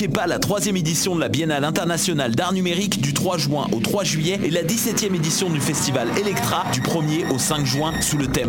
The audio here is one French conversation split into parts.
manquez pas la troisième édition de la Biennale internationale d'art numérique du 3 juin au 3 juillet et la 17e édition du festival Electra du 1er au 5 juin sous le thème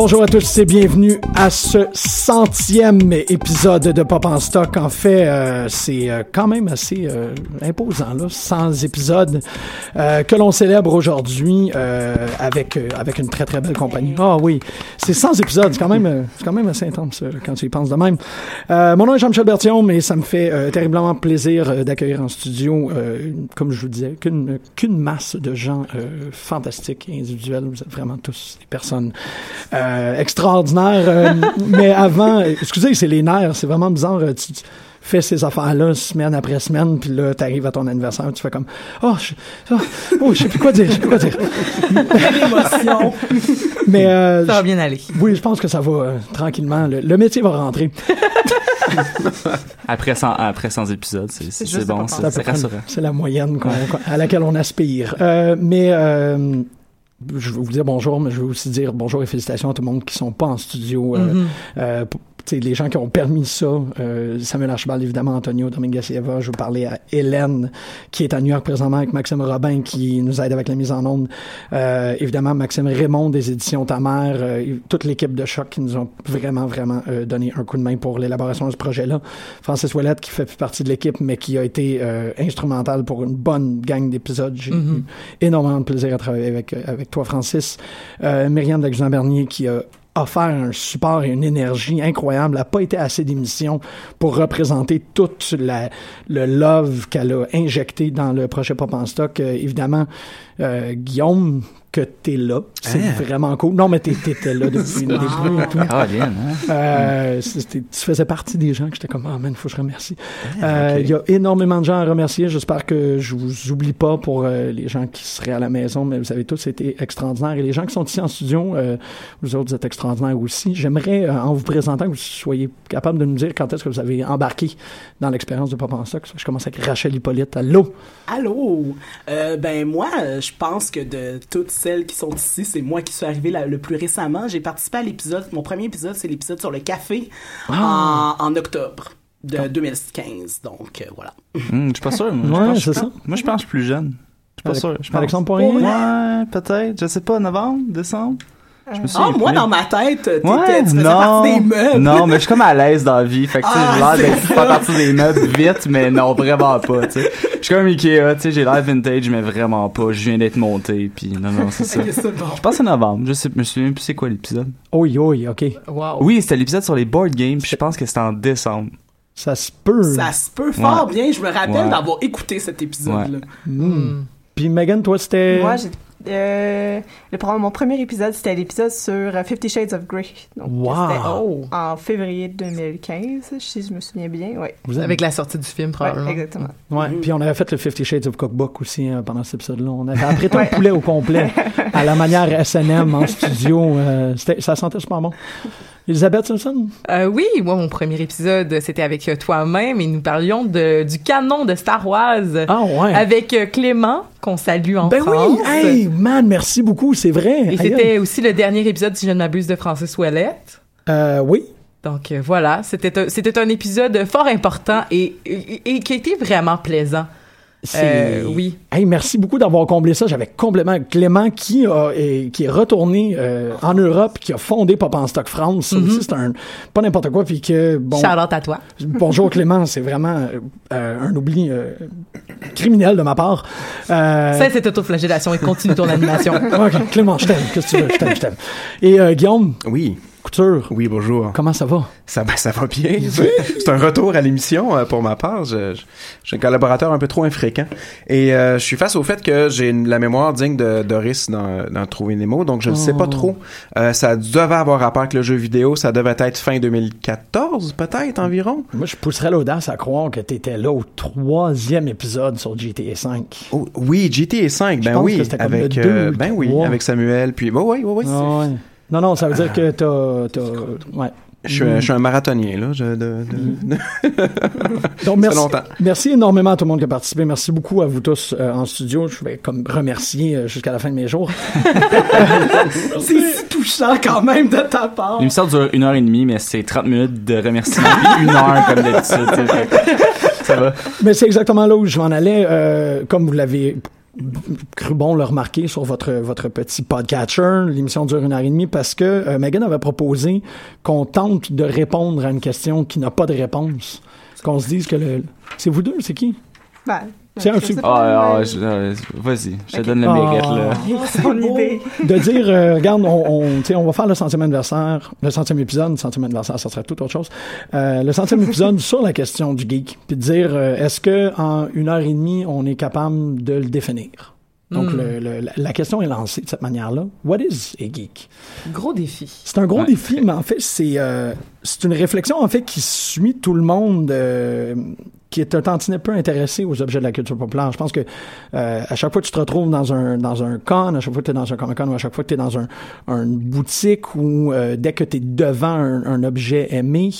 Bonjour à tous et bienvenue à ce centième épisode de Pop en Stock. En fait, euh, c'est euh, quand même assez euh, imposant, là, 100 épisodes que l'on célèbre aujourd'hui avec avec une très très belle compagnie. Ah oui, c'est 100 épisodes, c'est quand même quand même assez intense quand tu y penses de même. Mon nom est Jean-Michel Bertillon, mais ça me fait terriblement plaisir d'accueillir en studio, comme je vous disais, qu'une qu'une masse de gens fantastiques et individuels. Vous êtes vraiment tous des personnes extraordinaires. euh, mais avant, excusez, c'est les nerfs, c'est vraiment bizarre. euh, tu, tu fais ces affaires-là semaine après semaine, puis là, t'arrives à ton anniversaire, tu fais comme oh, je, oh, oh, je sais plus quoi dire, je sais plus quoi dire. L'émotion. Mais euh, Ça va bien aller. oui, je pense que ça va euh, tranquillement. Le, le métier va rentrer. Après 100, après 100 épisodes, c'est, bon, c'est, rassurant. C'est la moyenne à laquelle on aspire. Euh, mais euh, je vais vous dire bonjour, mais je vais aussi dire bonjour et félicitations à tout le monde qui sont pas en studio. euh, Mm-hmm. euh, les gens qui ont permis ça, euh, Samuel Archibald, évidemment, Antonio Dominguez Eva, je vais parler à Hélène, qui est à New York présentement avec Maxime Robin, qui nous aide avec la mise en onde. Euh, évidemment, Maxime Raymond des éditions Ta Mère, euh, toute l'équipe de Choc qui nous ont vraiment, vraiment euh, donné un coup de main pour l'élaboration de ce projet-là. Francis Ouellette, qui fait plus partie de l'équipe, mais qui a été euh, instrumental pour une bonne gang d'épisodes. J'ai eu énormément de plaisir à travailler avec, euh, avec toi, Francis. Euh, Myriam Daguzin-Bernier, qui a offert un support et une énergie incroyable. N'a pas été assez d'émissions pour représenter toute la, le love qu'elle a injecté dans le projet Pop en Stock. Euh, évidemment, euh, Guillaume, que t'es là. C'est vraiment cool. Non, mais t'es- t'étais là depuis le début et tout. Ah, bien, hein? Euh, c'était- tu faisais partie des gens que j'étais comme, ah man, faut que je remercie. Euh, Il y a énormément de gens à remercier. J'espère que je vous oublie pas pour euh, les gens qui seraient à la maison, mais vous avez tous été extraordinaires. Et les gens qui sont ici en studio, euh, vous autres, vous êtes extraordinaires aussi. J'aimerais, euh, en vous présentant, que vous soyez capable de nous dire quand est-ce que vous avez embarqué dans l'expérience de Papa en Stock. Je commence avec Rachel Hippolyte. Allô? Allô? Euh, ben moi, je pense que de toutes celles qui sont ici, c'est moi qui suis arrivé la- le plus récemment. J'ai participé à l'épisode, mon premier épisode, c'est l'épisode sur le café Ah! en, en octobre de 2015. Donc euh, voilà. Hum, je suis pas sûr. Moi, je pense- je Moi, je pense plus jeune. Je suis pas Avec- sûr. Je pense. Alexandre Poirier? Ouais, peut-être. Je sais pas, novembre, décembre? Je me Ah, moi, dans ma tête, t'étais, Ouais, tu faisais non, partie des meubles. non, mais je suis comme à l'aise dans la vie. Fait que, tu sais, Ah, j'ai l'air d'être faire partie des meubles vite, mais non, vraiment pas, tu sais. Je suis comme Ikea, tu sais, j'ai l'air vintage, mais vraiment pas. Je viens d'être monté, puis non, non, c'est ça. Ok, c'est bon. Je pense que c'est novembre. Je sais, je me souviens plus c'est quoi l'épisode. Oui, oui, OK. Wow. Oui, c'était l'épisode sur les board games, puis je pense que c'était en décembre. Ça se peut. Ça se peut fort Ouais. bien. Je me rappelle Ouais. d'avoir écouté cet épisode-là. Hmm. Puis Megan, toi, c'était... Moi, j'ai. Euh, le, mon premier épisode, c'était l'épisode sur euh, Fifty Shades of Grey. Donc, Wow. c'était en février 2015, si je me souviens bien. Ouais. Vous avez- Avec la sortie du film, Ouais, probablement. exactement. Ouais, puis on avait fait le Fifty Shades of Cookbook aussi euh, pendant cet épisode-là. On avait apprêté un poulet au complet à la manière S&M en studio. euh, ça sentait super bon. Elisabeth Simpson? Euh, oui, moi, mon premier épisode, c'était avec euh, toi-même et nous parlions de, du canon de Star Wars Ah ouais. avec euh, Clément, qu'on salue en ben France. oui! Hey, man, merci beaucoup, c'est vrai. Et c'était aussi le dernier épisode, si je ne m'abuse, de Francis Ouellette. Euh, oui. Donc euh, voilà, c'était un, c'était un épisode fort important et, et, et qui été vraiment plaisant. C'est... Euh, oui. Hey, merci beaucoup d'avoir comblé ça. J'avais complètement Clément qui a, est, qui est retourné euh, en Europe, qui a fondé Pop en Stock France. Ça aussi, c'est un pas n'importe quoi. Puis que bon. Charlotte à toi. bonjour Clément, c'est vraiment euh, un oubli euh, criminel de ma part. Euh, Ça, cette autoflagellation et continue ton animation. ok, Clément, je t'aime. Qu'est-ce que tu veux? Je t'aime, je t'aime. Et euh, Guillaume? Oui, Couture, oui, bonjour. comment ça va? Ça, ben, ça va bien. C'est un retour à l'émission euh, pour ma part. Je, je, je suis un collaborateur un peu trop infréquent. Et euh, je suis face au fait que j'ai la mémoire digne de Doris dans, dans Trouver Nemo, donc je ne sais pas Oh. trop. Euh, ça devait avoir rapport avec le jeu vidéo. Ça devait être fin 2014, peut-être, environ. Moi, je pousserais l'audace à croire que tu étais là au troisième épisode sur GTA V. Oh, oui, GTA 5, Je ben oui. Avec, deux ben oui, avec Samuel. Puis, bah, oui, oui, oui. Ah ouais. Non, non, ça veut dire que t'as... t'as- Ouais. Je suis, un- je suis un marathonien, là. Je, de, de- de- Donc, merci, longtemps. merci énormément à tout le monde qui a participé. Merci beaucoup à vous tous euh, en studio. Je vais comme remercier euh, jusqu'à la fin de mes jours. C'est si touchant quand même de ta part. L'émission dure une heure et demie, mais c'est 30 minutes de remerciements, une heure comme d'habitude. Ça va. Mais c'est exactement là où je m'en allais. euh, comme vous l'avez bon le remarquer sur votre, votre petit podcatcher, l'émission dure une heure et demie parce que euh, Megan avait proposé qu'on tente de répondre à une question qui n'a pas de réponse. Qu'on se dise que le... C'est vous deux, c'est qui? Ben, Ah, ah, euh, vas-y, je te donne le Ah. mérite, là. C'est mon idée. de dire, euh, regarde, on, on, tu sais, on va faire le centième anniversaire, le centième épisode, le centième anniversaire, ça serait tout autre chose. Euh, le centième épisode sur la question du geek, puis de dire, euh, est-ce que en une heure et demie, on est capable de le définir? Donc, le- le- la- la question est lancée de cette manière-là. What is a geek? Gros défi. C'est un gros Ouais. défi, mais en fait, c'est euh, c'est une réflexion en fait qui suit tout le monde euh, qui est un tantinet peu intéressé aux objets de la culture populaire. Je pense que euh, à chaque fois que tu te retrouves dans un dans un con, à chaque fois que tu es dans un Comic Con ou à chaque fois que tu es dans un, une boutique ou euh, dès que tu es devant un, un objet aimé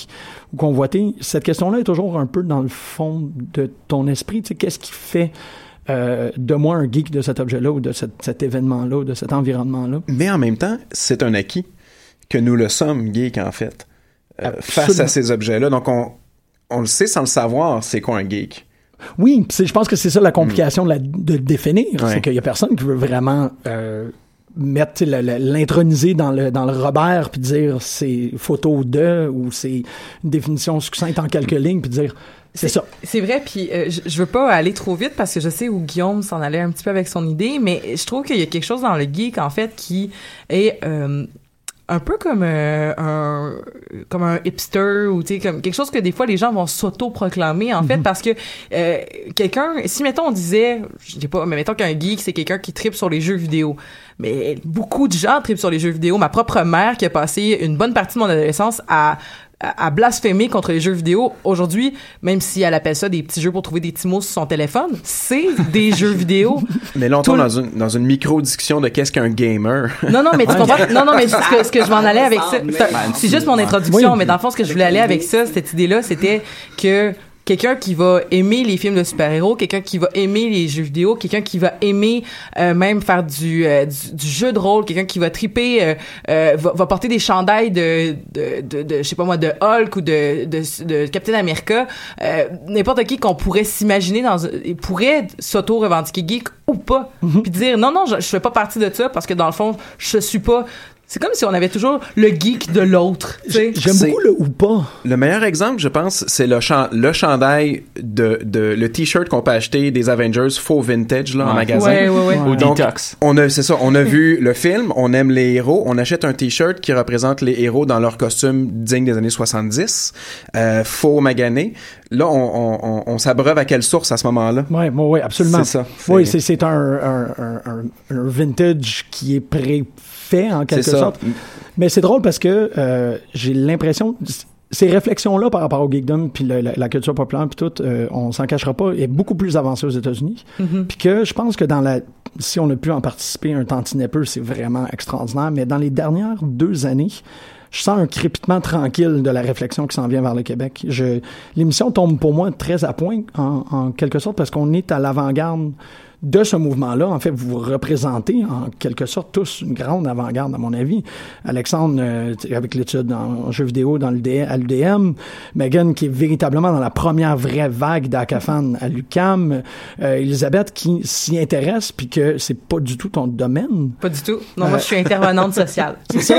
ou convoité, cette question-là est toujours un peu dans le fond de ton esprit. Tu sais, qu'est-ce qui fait euh, de moi un geek de cet objet-là ou de cet, cet événement-là ou de cet environnement-là? Mais en même temps, c'est un acquis que nous le sommes, geeks, en fait, euh, face à ces objets-là. Donc, on, on le sait sans le savoir, c'est quoi un geek? Oui, je pense que c'est ça la complication de, la- de le définir. Ouais. C'est qu'il y a personne qui veut vraiment euh, mettre l'introniser dans le dans le Robert puis dire c'est photo de ou c'est une définition succincte en quelques lignes puis dire c'est ça. C'est vrai, puis euh, je, je veux pas aller trop vite parce que je sais où Guillaume s'en allait un petit peu avec son idée, mais je trouve qu'il y a quelque chose dans le geek en fait qui est euh, un peu comme euh, un comme un hipster ou tu sais comme quelque chose que des fois les gens vont s'auto-proclamer en fait parce que euh, quelqu'un si mettons on disait je sais pas mais mettons qu'un geek c'est quelqu'un qui tripe sur les jeux vidéo mais beaucoup de gens tripent sur les jeux vidéo ma propre mère qui a passé une bonne partie de mon adolescence à à à blasphémer contre les jeux vidéo. Aujourd'hui, même si elle appelle ça des petits jeux pour trouver des petits mots sur son téléphone, c'est des jeux vidéo. Mais le- dans une, dans une micro-discussion de qu'est-ce qu'un gamer. Non, non, mais tu comprends? Non, non, mais ce que, ce que je m'en allais avec ça, c'est juste mon introduction, Oui. mais dans le fond, ce que je voulais aller avec ça, cette idée-là, c'était que quelqu'un qui va aimer les films de super-héros, quelqu'un qui va aimer les jeux vidéo, quelqu'un qui va aimer euh, même faire du, euh, du, du jeu de rôle, quelqu'un qui va triper, euh, va, va porter des chandails de, de, de, de, je sais pas moi, de Hulk ou de, de, de Captain America, n'importe qui qu'on pourrait s'imaginer dans, pourrait s'auto-revendiquer geek ou pas, puis dire non, non, je, je fais pas partie de ça parce que dans le fond, je suis pas C'est comme si on avait toujours le geek de l'autre. J'aime beaucoup le ou pas. Le meilleur exemple, je pense, c'est le, chan- le chandail de, de le t-shirt qu'on peut acheter des Avengers faux vintage là, en Ouais. magasin. Ouais, ouais, ouais. Au Donc, detox. On a, c'est ça, on a vu le film, on aime les héros, on achète un t-shirt qui représente les héros dans leur costume digne des années 70, euh, faux magané. Là, on, on, on, on s'abreuve à quelle source à ce moment-là? Oui, oui, absolument. C'est ça. Oui, c'est, c'est un, un, un, un- un vintage qui est préfait en quelque sorte. Mais c'est drôle parce que euh, j'ai l'impression ces réflexions-là par rapport au geekdom puis la, la culture populaire puis tout, euh, on s'en cachera pas, est beaucoup plus avancée aux États-Unis. Puis que je pense que dans la si on a pu en participer un tantinet peu, c'est vraiment extraordinaire. Mais dans les dernières deux années, je sens un crépitement tranquille de la réflexion qui s'en vient vers le Québec. Je, l'émission tombe pour moi très à point, en, en quelque sorte, parce qu'on est à l'avant-garde de ce mouvement-là. En fait, vous représentez en quelque sorte tous une grande avant-garde, à mon avis. Alexandre, euh, avec l'étude en jeux vidéo dans à l'UDM, Megan, qui est véritablement dans la première vraie vague d'Acafan à l'UCAM, euh, Elisabeth, qui s'y intéresse, puis que c'est pas du tout ton domaine. Pas du tout. Non, moi, je suis intervenante sociale. C'est ça.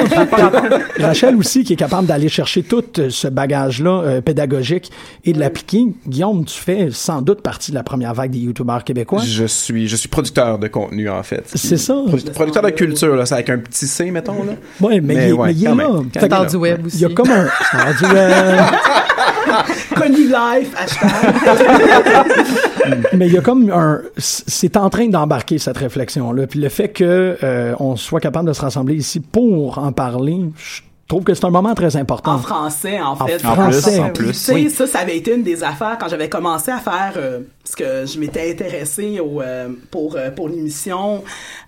Rachel aussi, qui est capable d'aller chercher tout ce bagage-là euh, pédagogique et de l'appliquer. Guillaume, tu fais sans doute partie de la première vague des youtubeurs québécois. Je suis, je suis producteur de contenu, en fait. C'est ça. Produ- producteur de culture, là, c'est avec un petit C, mettons, là. Oui, mais, Mais il, ouais, mais il est là. Star du web aussi. Il y a comme un star du web. Connu life, hashtag. mais il y a comme un c'est en train d'embarquer cette réflexion là puis le fait que euh, on soit capable de se rassembler ici pour en parler je trouve que c'est un moment très important En français, en En fait. français. En plus. Tu sais, Oui. ça, ça avait été une des affaires quand j'avais commencé à faire, euh, parce que je m'étais intéressée au, euh, pour, euh, pour l'émission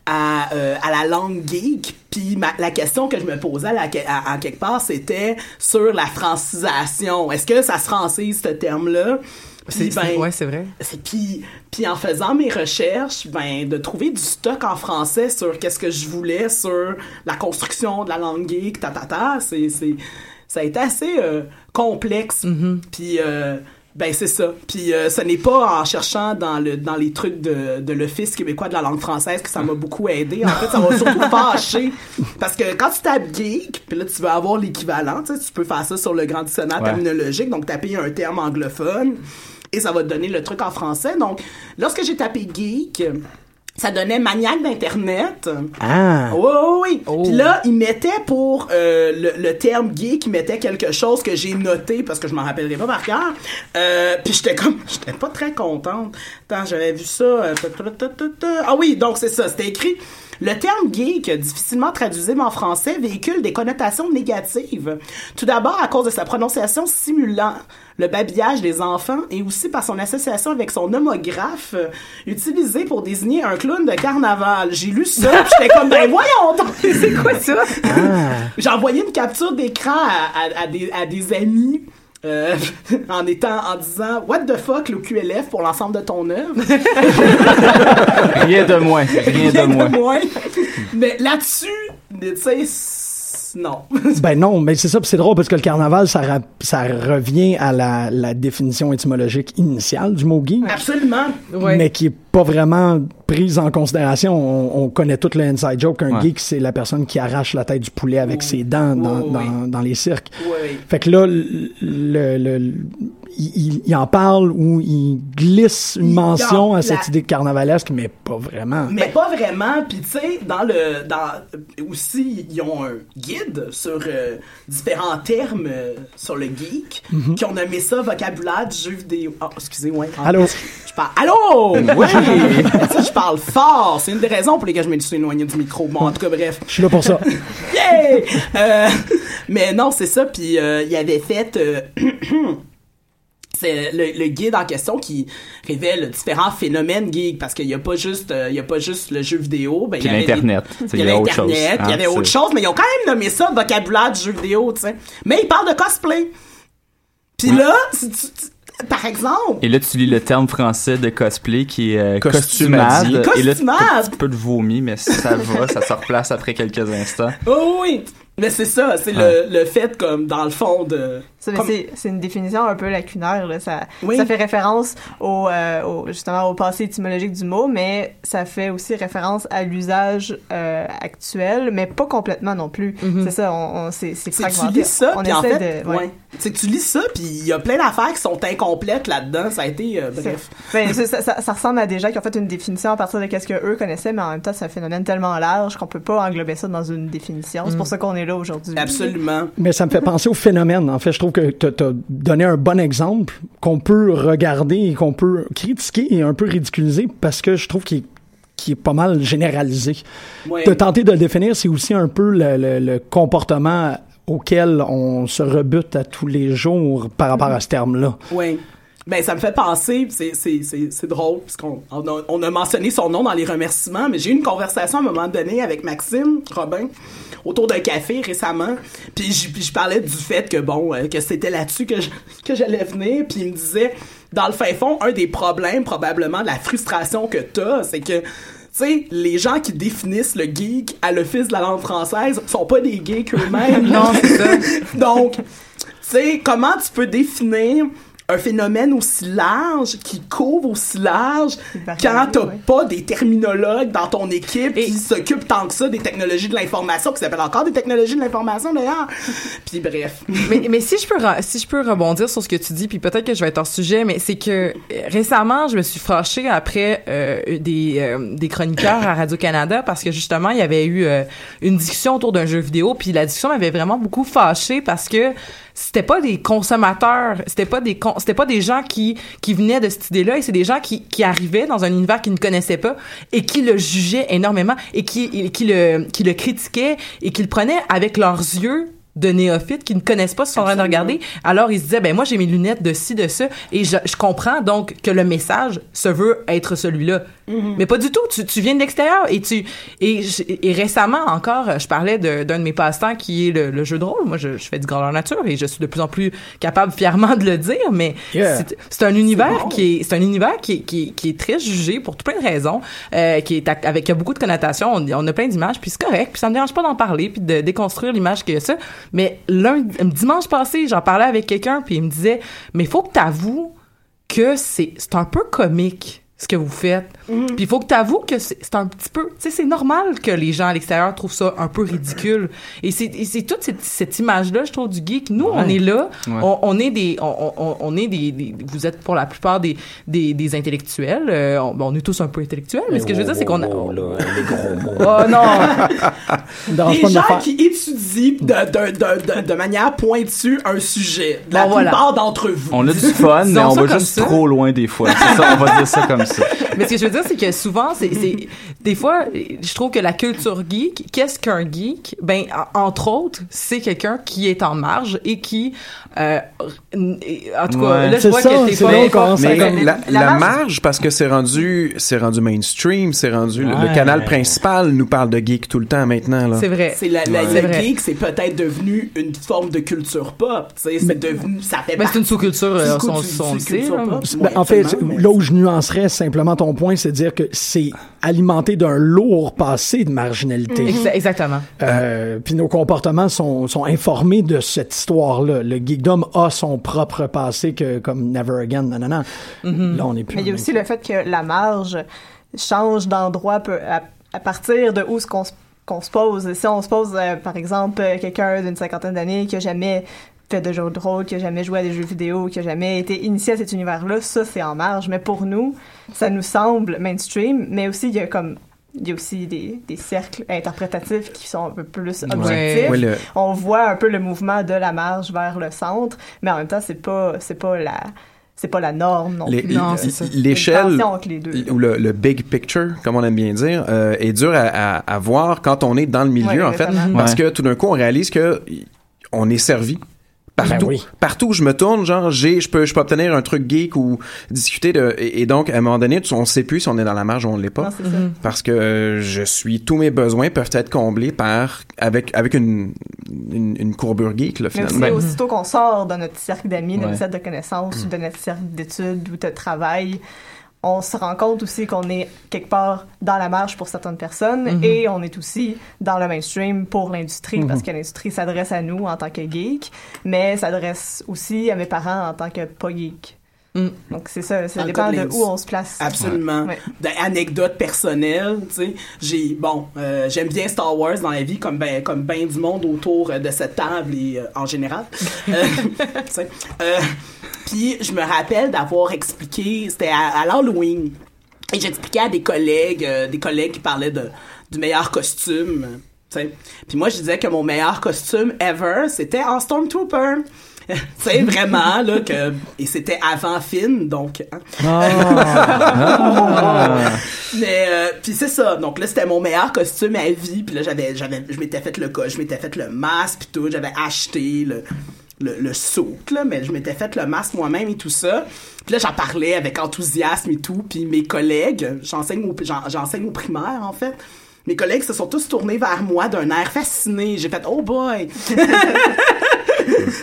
à, euh, à la langue geek. Puis ma- la question que je me posais à, la- à- à quelque part, c'était sur la francisation. Est-ce que ça se francise, ce terme-là? C'est- ben, ouais, c'est vrai. c'est- Puis, puis en faisant mes recherches, ben, de trouver du stock en français sur qu'est-ce que je voulais sur la construction de la langue geek, ta, ta, ta, c'est, c'est, ça a été assez euh, complexe. Puis, euh, ben, c'est ça. Puis, euh, ce n'est pas en cherchant dans, le, dans les trucs de, de l'Office québécois de la langue française que ça m'a beaucoup aidé. En fait, ça m'a surtout fâché. Parce que quand tu tapes geek, puis là, tu veux avoir l'équivalent, tu peux faire ça sur le grand dictionnaire Ouais. terminologique, donc taper un terme anglophone et ça va te donner le truc en français. Donc, lorsque j'ai tapé geek, ça donnait maniaque d'internet. ah Oui, oui, oui. Puis là, il mettait pour euh, le, le terme geek, il mettait quelque chose que j'ai noté parce que je m'en rappellerai pas par cœur. Euh, puis j'étais comme, j'étais pas très contente. Attends, j'avais vu ça. euh. Ah oui, donc c'est ça, c'était écrit. Le terme geek, difficilement traduisible en français, véhicule des connotations négatives. Tout d'abord à cause de sa prononciation simulant le babillage des enfants et aussi par son association avec son homographe utilisé pour désigner un clown de carnaval. J'ai lu ça, j'étais comme ben voyons c'est quoi ça? J'ai envoyé une capture d'écran à, à- à des, à des amis. Euh, en étant en disant what the fuck le QLF pour l'ensemble de ton œuvre? Rien de moins. Rien de Rien moins. de moins. mais là-dessus tu sais non ben non mais c'est ça puis c'est drôle parce que le carnaval ça ra- ça revient à la, la définition étymologique initiale du mot geek absolument Ouais. mais qui est pas vraiment prise en considération. On, on connaît tout le inside joke qu'un Ouais. geek, c'est la personne qui arrache la tête du poulet avec ses dents dans, Oui, oui. dans, dans les cirques. Oui. Fait que là, le, le- le- il, en parle ou il glisse une mention à cette la- idée de carnavalesque, mais pas vraiment. Mais pas vraiment. Puis tu sais, dans le, dans aussi, ils ont un guide sur euh, différents termes euh, sur le geek, Mhm. qui ont nommé ça vocabulaire du jeu vidéo. Ah, excusez, ouais. En Allô? Je parle. Allô? Oui. ça, je parle fort. C'est une des raisons pour lesquelles je me suis éloigné du micro. Bon, en tout cas, bref. Je suis là pour ça. Yeah! Euh, mais non, c'est ça. Puis euh, il avait fait. c'est le, le guide en question qui révèle différents phénomènes geeks parce qu'il n'y a pas juste euh, il y a pas juste le jeu vidéo ben il y avait l'Internet. il y avait autre chose. internet il y Hein, avait autre chose mais ils ont quand même nommé ça vocabulaire du jeu vidéo tu sais mais ils parlent de cosplay puis là si tu- tu- par exemple Et là, tu lis le terme français de cosplay qui est euh, costumade. Et là, Costumade. as un petit peu de vomi, mais ça va, ça se replace après quelques instants. Oh oui, mais c'est ça, c'est le, le fait comme dans le fond de Ça, mais Comme- c'est, une définition un peu lacunaire. Là. Ça, Oui. ça fait référence au, euh, au- justement au passé étymologique du mot, mais ça fait aussi référence à l'usage euh, actuel, mais pas complètement non plus. Mhm. C'est ça, on, on, c'est, que tu fragmenté. lis ça, on puis en fait, de... ouais. ouais. C'est que tu lis ça, puis il y a plein d'affaires qui sont incomplètes là-dedans. Ça a été, euh, bref. Ben, ça, ça, ça- ça ressemble à des gens qui ont fait une définition à partir de ce que eux connaissaient, mais en même temps, c'est un phénomène tellement large qu'on peut pas englober ça dans une définition. C'est pour ça qu'on est là aujourd'hui. Absolument. Mais ça me fait penser au phénomène. En fait, je trouve que tu as donné un bon exemple qu'on peut regarder et qu'on peut critiquer et un peu ridiculiser parce que je trouve qu'il est, pas mal généralisé. Ouais. De tenter de le définir, c'est aussi un peu le, le- le comportement auquel on se rebute à tous les jours par rapport à ce terme-là. Oui. Ben, ça me fait penser, c'est, c'est, c'est, c'est drôle, parce qu'on on a, on a mentionné son nom dans les remerciements, mais j'ai eu une conversation à un moment donné avec Maxime Robin autour d'un café récemment, puis je, puis je parlais du fait que, bon, euh, que c'était là-dessus que, je- que j'allais venir, puis il me disait, dans le fin fond, un des problèmes, probablement, de la frustration que t'as, c'est que, tu sais, les gens qui définissent le geek à l'office de la langue française sont pas des geeks eux-mêmes. Non, c'est ça. Donc, tu sais, comment tu peux définir un phénomène aussi large, qui couvre aussi large, quand t'as ouais. pas des terminologues dans ton équipe qui s'occupent tant que ça des technologies de l'information, qui s'appellent encore des technologies de l'information d'ailleurs. Puis bref. mais, mais si je peux si je peux rebondir sur ce que tu dis puis peut-être que je vais être hors sujet mais c'est que euh, récemment je me suis fâchée après euh, des euh, des chroniqueurs à Radio Canada parce que justement il y avait eu euh, une discussion autour d'un jeu vidéo puis la discussion m'avait vraiment beaucoup fâchée parce que c'était pas des consommateurs, c'était pas des con- c'était pas des gens qui qui venaient de cette idée-là et c'est des gens qui qui arrivaient dans un univers qu'ils ne connaissaient pas et qui le jugeaient énormément et qui et qui le qui le critiquaient et qui le prenaient avec leurs yeux de néophytes qui ne connaissent pas ce qu'ils sont en train de regarder. Alors, ils se disaient, ben moi, j'ai mes lunettes de ci, de ça, et je, je comprends donc que le message se veut être celui-là. Mais pas du tout. Tu, tu viens de l'extérieur et tu et, récemment encore, je parlais de- d'un de, mes passe-temps qui est le, le jeu de rôle. Moi, je, je fais du grandeur nature et je suis de plus en plus capable fièrement de le dire. Mais Yeah. c'est- un univers qui est c'est un univers qui qui, qui est très jugé pour tout plein de raisons, euh, qui est avec qui a beaucoup de connotations. On, on a plein d'images, puis c'est correct. Puis ça me dérange pas d'en parler puis de déconstruire l'image qu'il y a ça. Mais lundi, dimanche passé, j'en parlais avec quelqu'un puis il me disait, mais faut que t'avoues que c'est c'est un peu comique ce que vous faites. Puis il faut que tu avoues que c'est c'est un petit peu, tu sais, c'est normal que les gens à l'extérieur trouvent ça un peu ridicule. Et c'est et c'est toute cette, cette image-là, je trouve, du geek. Nous, on est là, Ouais. on, on est des, on, on, on est des, des- vous êtes pour la plupart des, des, des intellectuels. Euh, on, on est tous un peu intellectuels, mais ce que je veux dire, c'est qu'on a... Oh non! Me dérange Des pas de me gens faire- qui étudient de, de, de, de, de manière pointue un sujet. La Bon, voilà. plupart d'entre vous. On a du fun, mais on va juste ça. trop loin des fois. C'est ça, on va dire ça comme ça. Mais ce que je veux dire, c'est que souvent, c'est, des fois, je trouve que la culture geek, qu'est-ce qu'un geek? Ben, en- entre autres, c'est quelqu'un qui est en marge et qui, euh, en tout cas, Ouais. là, je vois ça, que t'es c'est pas fort. Mais comme- la, la la marge- marge, parce que c'est rendu, c'est rendu mainstream, c'est rendu le- canal principal nous parle de geek tout le temps maintenant là. C'est vrai. C'est la, geek, c'est peut-être devenu une forme de culture pop. tu sais, C'est devenu, ça fait Ben, c'est une sous-culture, euh, son, culture pop. Ben, en fait, mais- là où je nuancerais simplement ton point, c'est de dire que c'est alimenté d'un lourd passé de marginalité. Exa- Exactement. Euh, Puis nos comportements sont, sont informés de cette histoire-là. Le geekdom a son propre passé que comme Never Again, nanana. Là, on est plus. Mais il y a aussi le fait que la marge change d'endroit à, à partir de où ce qu'on se qu'on se pose. Si on se pose, euh, par exemple, euh, quelqu'un d'une cinquantaine d'années qui a jamais fait de jeux de rôle, qui a jamais joué à des jeux vidéo, qui a jamais été initié à cet univers-là, ça, c'est en marge. Mais pour nous, ça nous semble mainstream, mais aussi, il y a comme... Il y a aussi des, des cercles interprétatifs qui sont un peu plus objectifs. Ouais, le- On voit un peu le mouvement de la marge vers le centre, mais en même temps, c'est pas, c'est pas la, c'est pas la norme non plus. L'échelle ou le, le big picture, comme on aime bien dire, euh, est dur à, à, à voir quand on est dans le milieu Ouais, en fait, parce Ouais. que tout d'un coup on réalise que on est servi. Partout, Ben oui. partout où je me tourne, genre j'ai, je peux, je peux obtenir un truc geek ou discuter de, et, et donc à un moment donné, tu- on sait plus si on est dans la marge ou on l'est pas, Non, c'est ça. parce que euh, je suis, tous mes besoins peuvent être comblés par avec avec une une, une courbure geek là Mais aussi, finalement. aussitôt qu'on sort de notre cercle d'amis, de Ouais. notre cercle de connaissances, ou de notre cercle d'études ou de travail, on se rend compte aussi qu'on est quelque part dans la marge pour certaines personnes Mhm. et on est aussi dans le mainstream pour l'industrie Mhm. parce que l'industrie s'adresse à nous en tant que geek, mais s'adresse aussi à mes parents en tant que pas geek. Mm. Donc c'est ça, ça dépend de où on se place. Absolument. Ouais. D'anecdotes personnelles, tu sais. J'ai, bon, euh, j'aime bien Star Wars dans la vie, comme ben, comme ben du monde autour de cette table et euh, en général. Euh, tu sais. Euh, Puis je me rappelle d'avoir expliqué, c'était à, à l'Halloween, et j'expliquais à des collègues, euh, des collègues qui parlaient de, du meilleur costume, euh, tu sais. Puis moi, je disais que mon meilleur costume ever, c'était en Stormtrooper. tu sais, vraiment, là, que... Et c'était avant Finn, donc... hein. Mais euh, puis c'est ça. Donc là c'était mon meilleur costume à vie. Puis là j'avais j'avais je m'étais fait le je m'étais fait le masque puis tout. J'avais acheté le le, le souk, là, mais je m'étais fait le masque moi-même et tout ça. Puis là, j'en parlais avec enthousiasme et tout. Puis mes collègues, j'enseigne au, j'en- j'enseigne au primaire, en fait. Mes collègues se sont tous tournés vers moi d'un air fasciné. J'ai fait « Oh boy! »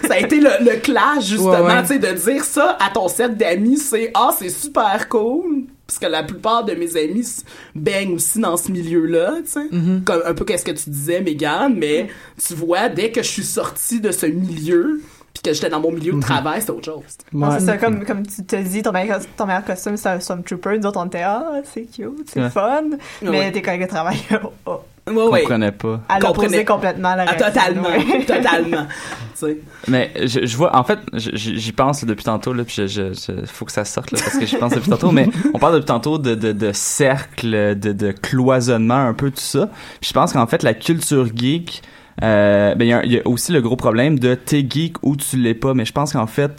Ça a été le, le clash, justement, Ouais, ouais. tu sais, de dire ça à ton cercle d'amis, c'est « Ah, c'est super cool! » Parce que la plupart de mes amis baignent aussi dans ce milieu-là, tu sais. Mm-hmm. Comme un peu qu'est-ce que tu disais, Megan, mais tu vois, dès que je suis sortie de ce milieu, puis que j'étais dans mon milieu de travail, c'était autre chose. Non, Ouais. c'est ça, comme, comme tu te dis, ton meilleur, ton meilleur costume, c'est un Stormtrooper. Nous autres, on était, ah, c'est cute, c'est Ouais. fun. Mais Ouais. tes collègues de travail, oh, oh, Ouais, ouais. pas. l'opposé Comprenez- complètement la Ah, réaction. totalement, ouais. totalement. Tu sais. Mais je, je vois, en fait, j'y pense depuis tantôt, là, puis je, je, je- faut que ça sorte, là, parce que j'y pense depuis tantôt, mais on parle depuis tantôt de, de, de cercle, de, de cloisonnement, un peu tout ça. Puis je pense qu'en fait, la culture geek, euh, ben, il y, a- il y a aussi le gros problème de t'es geek ou tu l'es pas, mais je pense qu'en fait,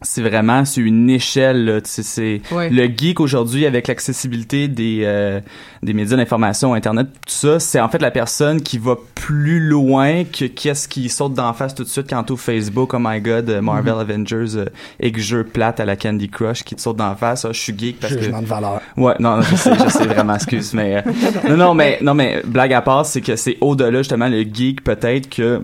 c'est vraiment sur une échelle là, tu sais, c'est Ouais. le geek aujourd'hui avec l'accessibilité des euh, des médias d'information internet tout ça c'est en fait la personne qui va plus loin que qu'est-ce qui saute d'en face tout de suite quand ouvre Facebook oh my god euh, Marvel Avengers euh, et que jeu plate à la Candy Crush qui te saute d'en face ah, je suis geek parce que Jugement de valeur. Ouais, non, je sais, je sais vraiment, excuse, mais euh, non, non, mais non, mais blague à part, c'est que c'est au-delà justement le geek peut-être que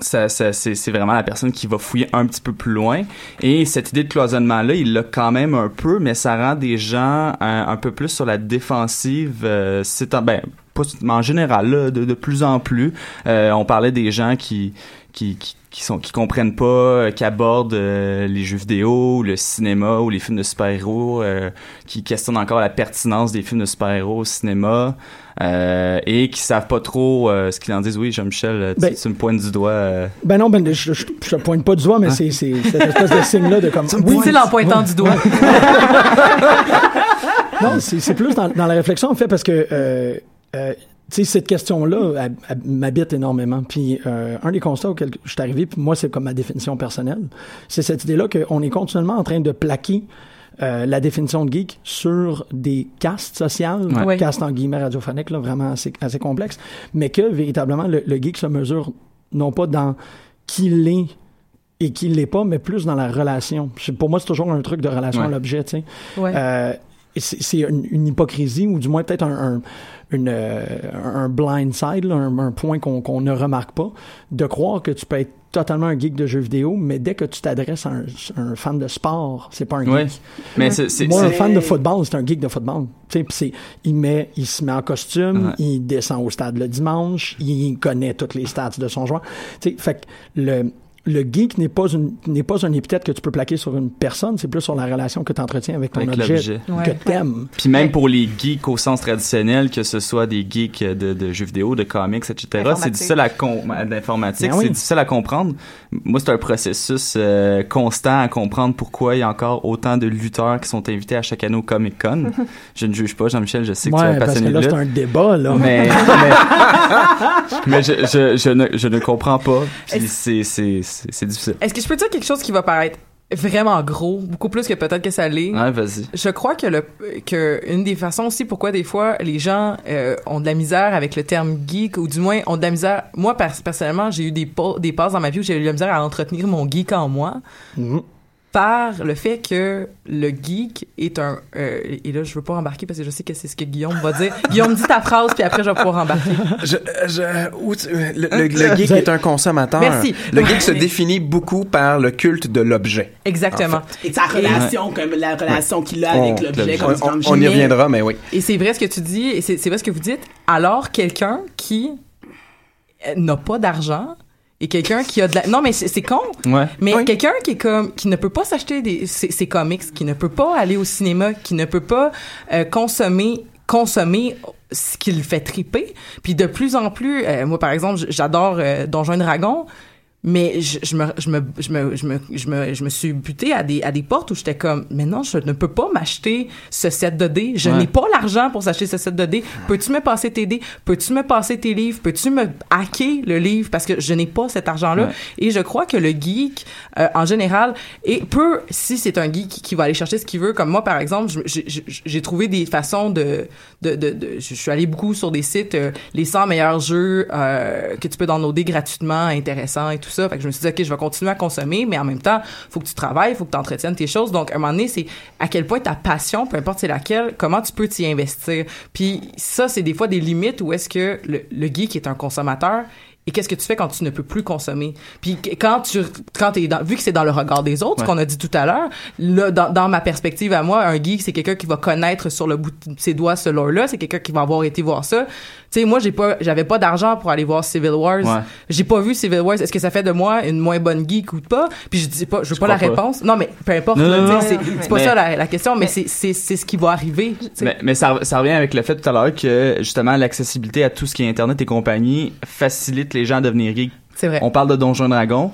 ça, ça c'est, vraiment la personne qui va fouiller un petit peu plus loin. Et cette idée de cloisonnement là, il l'a quand même un peu, mais ça rend des gens un, peu plus sur la défensive. Euh, c'est en, ben pas en général là, de, plus en plus. Euh, on parlait des gens qui qui, qui qui sont qui comprennent pas euh, qui abordent euh, les jeux vidéo ou le cinéma ou les films de super-héros euh, qui questionnent encore la pertinence des films de super-héros au cinéma euh, et qui savent pas trop euh, ce qu'ils en disent oui Jean-Michel euh, tu, Ben- tu me pointes du doigt euh, Ben non, ben, je, je, je te pointe pas du doigt, mais Hein? c'est, c'est cette espèce de signe-là de comme. Dit-il en pointant du doigt. Non, c'est c'est plus dans, dans la réflexion, en fait, parce que, euh, euh, tu sais, cette question-là m'habite énormément. Puis, euh, un des constats auxquels je suis arrivé, puis moi, c'est comme ma définition personnelle, c'est cette idée-là qu'on est continuellement en train de plaquer euh, la définition de geek sur des castes sociales, Ouais. castes en guillemets radiophoniques, là, vraiment assez, assez complexes, mais que véritablement le, le geek se mesure non pas dans qui l'est et qui l'est pas, mais plus dans la relation. Pour moi, c'est toujours un truc de relation à l'objet, tu sais. Ouais. Euh, c'est une, une hypocrisie ou du moins peut-être un, un, une, euh, un blind side, là, un, un point qu'on qu'on ne remarque pas, de croire que tu peux être totalement un geek de jeux vidéo, mais dès que tu t'adresses à un, un fan de sport, c'est pas un geek. Ouais. mais Moi, un fan de football, c'est un geek de football. Il met, il se met en costume, Ouais. il descend au stade le dimanche, il connaît toutes les stats de son joueur. Tu sais, fait que le, le geek n'est pas une, n'est pas un épithète que tu peux plaquer sur une personne, c'est plus sur la relation que tu entretiens avec ton Avec objet, que Ouais. t'aimes. Puis même pour les geeks au sens traditionnel, que ce soit des geeks de, de jeux vidéo, de comics, etc., c'est Informatique. difficile à d'informatique, Ben oui. c'est difficile à comprendre. Moi, c'est un processus euh, constant à comprendre pourquoi il y a encore autant de lutteurs qui sont invités à chaque année au Comic Con. je ne juge pas, Jean-Michel, je sais que tu es passionné là, de c'est lutte. un débat, là. Mais, mais, mais je, je, je, ne, je ne comprends pas. Puis c'est, c'est, c'est, c'est difficile. Est-ce que je peux dire quelque chose qui va paraître vraiment gros, beaucoup plus que peut-être que ça l'est? Ouais, vas-y. Je crois que le que une des façons aussi pourquoi des fois les gens euh, ont de la misère avec le terme geek ou du moins ont de la misère. Moi pers- personnellement, j'ai eu des des passes dans ma vie où j'ai eu de la misère à entretenir mon geek en moi. Mhm. Par le fait que le geek est un euh, et là je veux pas embarquer parce que je sais que c'est ce que Guillaume va dire Guillaume dit ta phrase puis après je vais pouvoir embarquer Je, je, où tu- le, le- le geek est un consommateur. Merci. Le geek se définit beaucoup par le culte de l'objet. exactement Et sa relation, comme la relation qu'il a avec On- l'objet, on, comme on- comme on y reviendra, mais oui. Et c'est vrai ce que tu dis, et c'est c'est vrai ce que vous dites. Alors, quelqu'un qui euh, n'a pas d'argent et quelqu'un qui a de la... Non, mais c'est con. Ouais. Mais Oui. quelqu'un qui est comme qui ne peut pas s'acheter des ses, ses comics, qui ne peut pas aller au cinéma, qui ne peut pas euh, consommer consommer ce qui le fait triper. Puis de plus en plus, euh, moi par exemple, j'adore euh, Donjons et Dragons. Mais je, je, me, je, me, je, me, je, me, je, me, je me suis buté à des, à des portes où j'étais comme, mais non, je ne peux pas m'acheter ce set de dés. Je Ouais. n'ai pas l'argent pour s'acheter ce set de dés. Peux-tu me passer tes dés? Peux-tu me passer tes livres? Peux-tu me hacker le livre? Parce que je n'ai pas cet argent-là. Ouais. Et je crois que le geek, euh, en général, et peut, si c'est un geek qui va aller chercher ce qu'il veut, comme moi, par exemple, j'ai- trouvé des façons de, de, de, de- je suis allé beaucoup sur des sites, euh, les 100 meilleurs jeux euh, que tu peux downloader gratuitement, intéressants et tout ça. Fait que je me suis dit, OK, je vais continuer à consommer, mais en même temps, faut que tu travailles, faut que tu entretiennes tes choses. Donc, à un moment donné, c'est à quel point ta passion, peu importe c'est laquelle, comment tu peux t'y investir. Puis ça, c'est des fois des limites où est-ce que le, le geek est un consommateur et qu'est-ce que tu fais quand tu ne peux plus consommer? Puis qu- quand tu, quand t'es dans, vu que c'est dans le regard des autres, ce Ouais. qu'on a dit tout à l'heure, là, dans, dans ma perspective à moi, un geek, c'est quelqu'un qui va connaître sur le bout de ses doigts ce lore-là, c'est quelqu'un qui va avoir été voir ça. Tu sais, moi, j'ai pas, j'avais pas d'argent pour aller voir Civil Wars. Ouais. J'ai pas vu Civil Wars. Est-ce que ça fait de moi une moins bonne geek ou pas? Puis je dis pas, je veux pas la pas? réponse. Non, mais peu importe. C'est, pas Mais- ça la, la question, mais, c'est, c'est, c'est ce qui va arriver. Mais, mais ça, ça revient avec le fait tout à l'heure que justement l'accessibilité à tout ce qui est Internet et compagnie facilite les gens à devenir geeks. C'est vrai. On parle de Donjons et Dragons.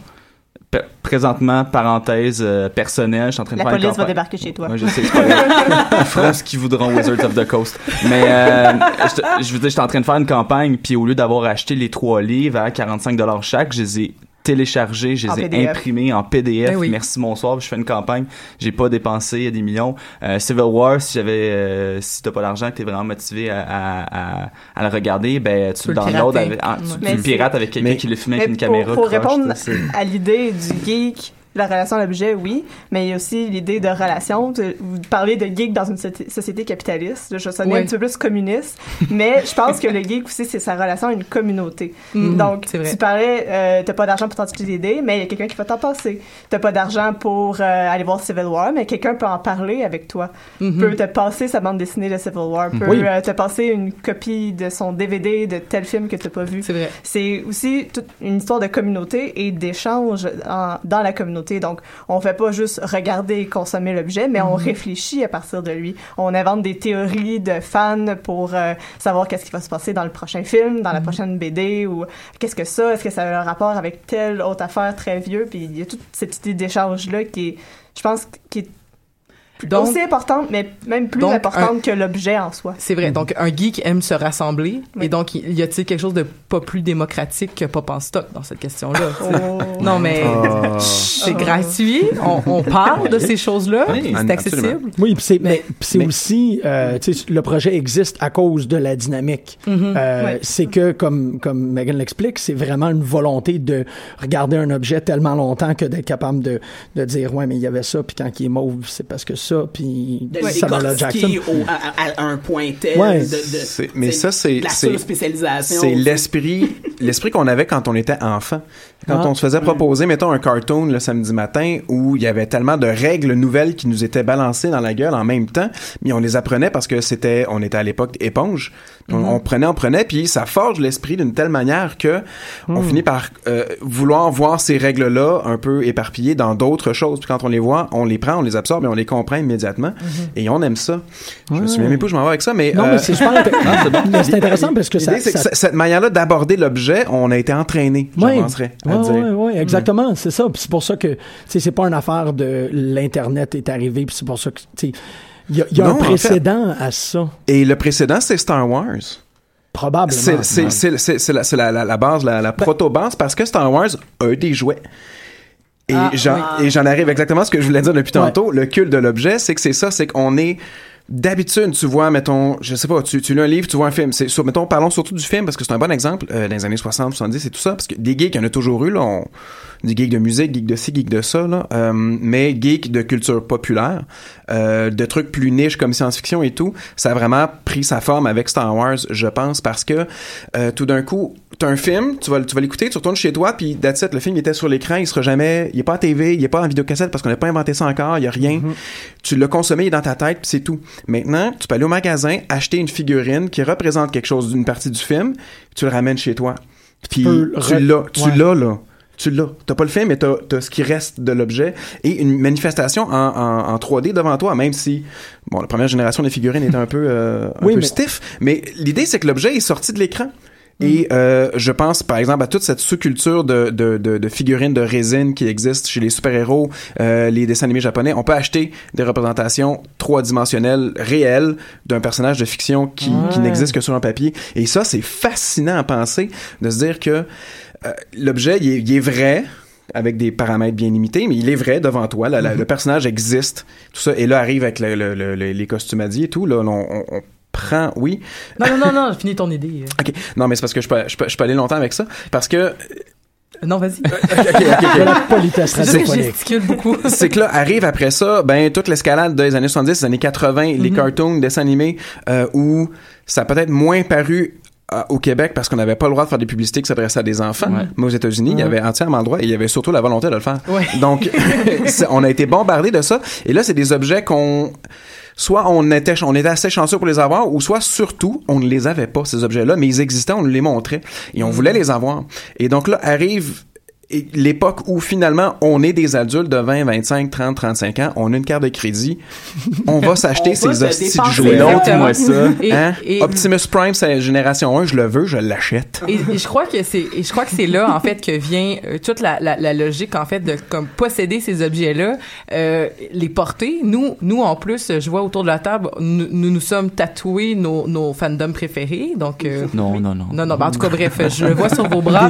Présentement, parenthèse euh, personnelle, je suis en train de La faire une police va débarquer chez toi. Ouais, je sais, c'est pas grave. Ils feront ce qu'ils voudront, Wizards of the Coast. Mais euh, je, je veux dire, j'étais en train de faire une campagne, puis au lieu d'avoir acheté les trois livres à 45 chaque, je les ai téléchargés, je En les ai PDF. imprimés en PDF. Ben oui. Merci, bonsoir. Je fais une campagne. J'ai pas dépensé des millions. Euh, Civil War, si j'avais, euh, si t'as pas d'argent, que t'es vraiment motivé à, à, à, à le regarder, ben tu Tu le avec, ah, tu, le pirates avec quelqu'un qui le filme avec une pour, caméra. pour croche, répondre à l'idée du geek, la relation à l'objet, oui, mais il y a aussi l'idée de relation. Vous parlez de geek dans une soci- société capitaliste. Je sonne Ouais. un petit peu plus communiste, mais je pense que le geek aussi, c'est sa relation à une communauté. Mhm, Donc, c'est vrai. tu parlais, euh, t'as pas d'argent pour dés, mais il y a quelqu'un qui va t'en passer. T'as pas d'argent pour euh, aller voir Civil War, mais quelqu'un peut en parler avec toi. Mhm. Peut te passer sa bande dessinée de Civil War, peut Oui. euh, te passer une copie de son DVD de tel film que t'as pas vu. C'est vrai. C'est aussi toute une histoire de communauté et d'échange dans la communauté. Donc, on fait pas juste regarder et consommer l'objet, mais on réfléchit à partir de lui. On invente des théories de fans pour euh, savoir qu'est-ce qui va se passer dans le prochain film, dans la prochaine BD, ou qu'est-ce que ça, est-ce que ça a un rapport avec telle autre affaire très vieux. Puis il y a toute cette idée d'échange-là qui est, je pense, qui est Donc, aussi importante, mais même plus donc, importante que l'objet en soi. C'est vrai. Donc, un geek aime se rassembler. Oui. Et donc, il y a-t-il quelque chose de pas plus démocratique que Pop en stock dans cette question-là? Oh. Non, mais Ah. c'est gratuit. On, on parle de ces choses-là. Oui, c'est accessible. absolument. Oui, puis c'est, mais, c'est mais- aussi, euh, le projet existe à cause de la dynamique. Mhm. Euh, Ouais. C'est que, comme, comme Megan l'explique, c'est vraiment une volonté de regarder un objet tellement longtemps que d'être capable de, de dire, ouais, mais il y avait ça, puis quand il est mauve, c'est parce que ça, puis de le Samuel Jackson. décortiquer au- à, un point tel Ouais. de, de- C'est- mais ça, c'est- l'esprit qu'on avait quand on était enfant. Quand Ah. on se faisait proposer, mettons, un cartoon le samedi matin où il y avait tellement de règles nouvelles qui nous étaient balancées dans la gueule en même temps, mais on les apprenait parce que c'était, on était à l'époque éponge. Puis On, on prenait, on prenait, puis ça forge l'esprit d'une telle manière que on finit par euh, vouloir voir ces règles-là un peu éparpillées dans d'autres choses. Puis quand on les voit, on les prend, on les absorbe et on les comprend immédiatement. Et on aime ça. Je me souviens même pas où je m'en vais avec ça, mais Non, euh, mais c'est super inté- mais c'est intéressant parce que ça, que ça- cette manière-là d'aborder l'objet, on a été entraîné, j'avancerais à Ouais, dire. ouais, ouais, exactement, c'est ça. C'est pour ça que, tu sais, c'est pas une affaire de l'internet est arrivé, puis c'est pour ça que, tu sais, il y a, il y a Non, un en fait. précédent à ça, Et le précédent, c'est Star Wars. probablement. C'est la, base, la, la proto-base, parce que Star Wars a des jouets. Et Ah, j'en oui. et j'en arrive exactement à ce que je voulais dire depuis Ouais. tantôt. Le culte de l'objet, c'est que c'est ça, c'est qu'on est D'habitude, tu vois, mettons, je sais pas, tu, tu lis un livre, tu vois un film. C'est, mettons, parlons surtout du film parce que c'est un bon exemple euh, dans les années 60, 70 et tout ça, parce que des geeks, il y en a toujours eu, là. On, des geeks de musique, geeks de ci, geeks de ça, là. Euh, mais geeks de culture populaire, euh, de trucs plus niches comme science-fiction et tout, ça a vraiment pris sa forme avec Star Wars, je pense, parce que euh, tout d'un coup, t'as un film, tu vas, tu vas l'écouter, tu retournes chez toi, puis that's it, le film il était sur l'écran, il sera jamais, il est pas à TV, il est pas en vidéocassette parce qu'on n'a pas inventé ça encore, il y a rien. Tu l'as consommé, il est dans ta tête, puis c'est tout. Maintenant, tu peux aller au magasin, acheter une figurine qui représente quelque chose d'une partie du film, tu le ramènes chez toi. Puis tu l'as, tu Ouais. l'as là. Tu l'as. T'as pas le film, mais t'as, ce qui reste de l'objet et une manifestation en, en, en 3D devant toi, même si, bon, la première génération des figurines était un peu, euh, un Oui, peu mais- stiff, mais l'idée, c'est que l'objet est sorti de l'écran. Mm. Et euh, je pense, par exemple, à toute cette sous-culture de, de, de, de figurines de résine qui existe chez les super-héros, euh, les dessins animés japonais. On peut acheter des représentations trois-dimensionnelles réelles d'un personnage de fiction qui, qui n'existe que sur un papier. Et ça, c'est fascinant à penser, de se dire que euh, l'objet, il est, il est vrai, avec des paramètres bien limités, mais il est vrai devant toi. là, la- Mm-hmm. Le personnage existe, tout ça. Et là arrive avec le- le- le- le- les costumes et tout. Là, on- on prend, oui. Non, non, non, non, finis ton idée. Ok, non, mais c'est parce que je peux, je peux, je peux aller longtemps avec ça, parce que. Euh, Non, vas-y. La politesse C'est que beaucoup. c'est là arrive après ça ben toute l'escalade des années 70 des années 80 les cartoons dessins animés euh, où ça a peut-être moins paru euh, au Québec parce qu'on n'avait pas le droit de faire des publicités qui s'adressaient à des enfants. Ouais. Mais aux États-Unis, il y avait entièrement le droit et il y avait surtout la volonté de le faire. Ouais. Donc, on a été bombardé de ça. Et là, c'est des objets qu'on soit on était on était assez chanceux pour les avoir ou soit surtout on ne les avait pas ces objets-là mais ils existaient on nous les montrait et on voulait les avoir. Et donc là arrive l'époque où finalement on est des adultes de 20, 25, 30, 35 ans, on a une carte de crédit, on va s'acheter ces hosties de jouets moi ça. Et- Hein? et- Optimus Prime, c'est génération 1, je le veux, je l'achète. Et, et je crois que c'est et je crois que c'est là en fait que vient euh, toute la, la, la logique en fait de comme posséder ces objets là euh, les porter nous nous en plus je vois autour de la table nous nous, nous sommes tatoués nos, nos fandoms préférés donc euh, Non, non, non. non, non, ben, en tout cas, bref, je le vois sur vos bras.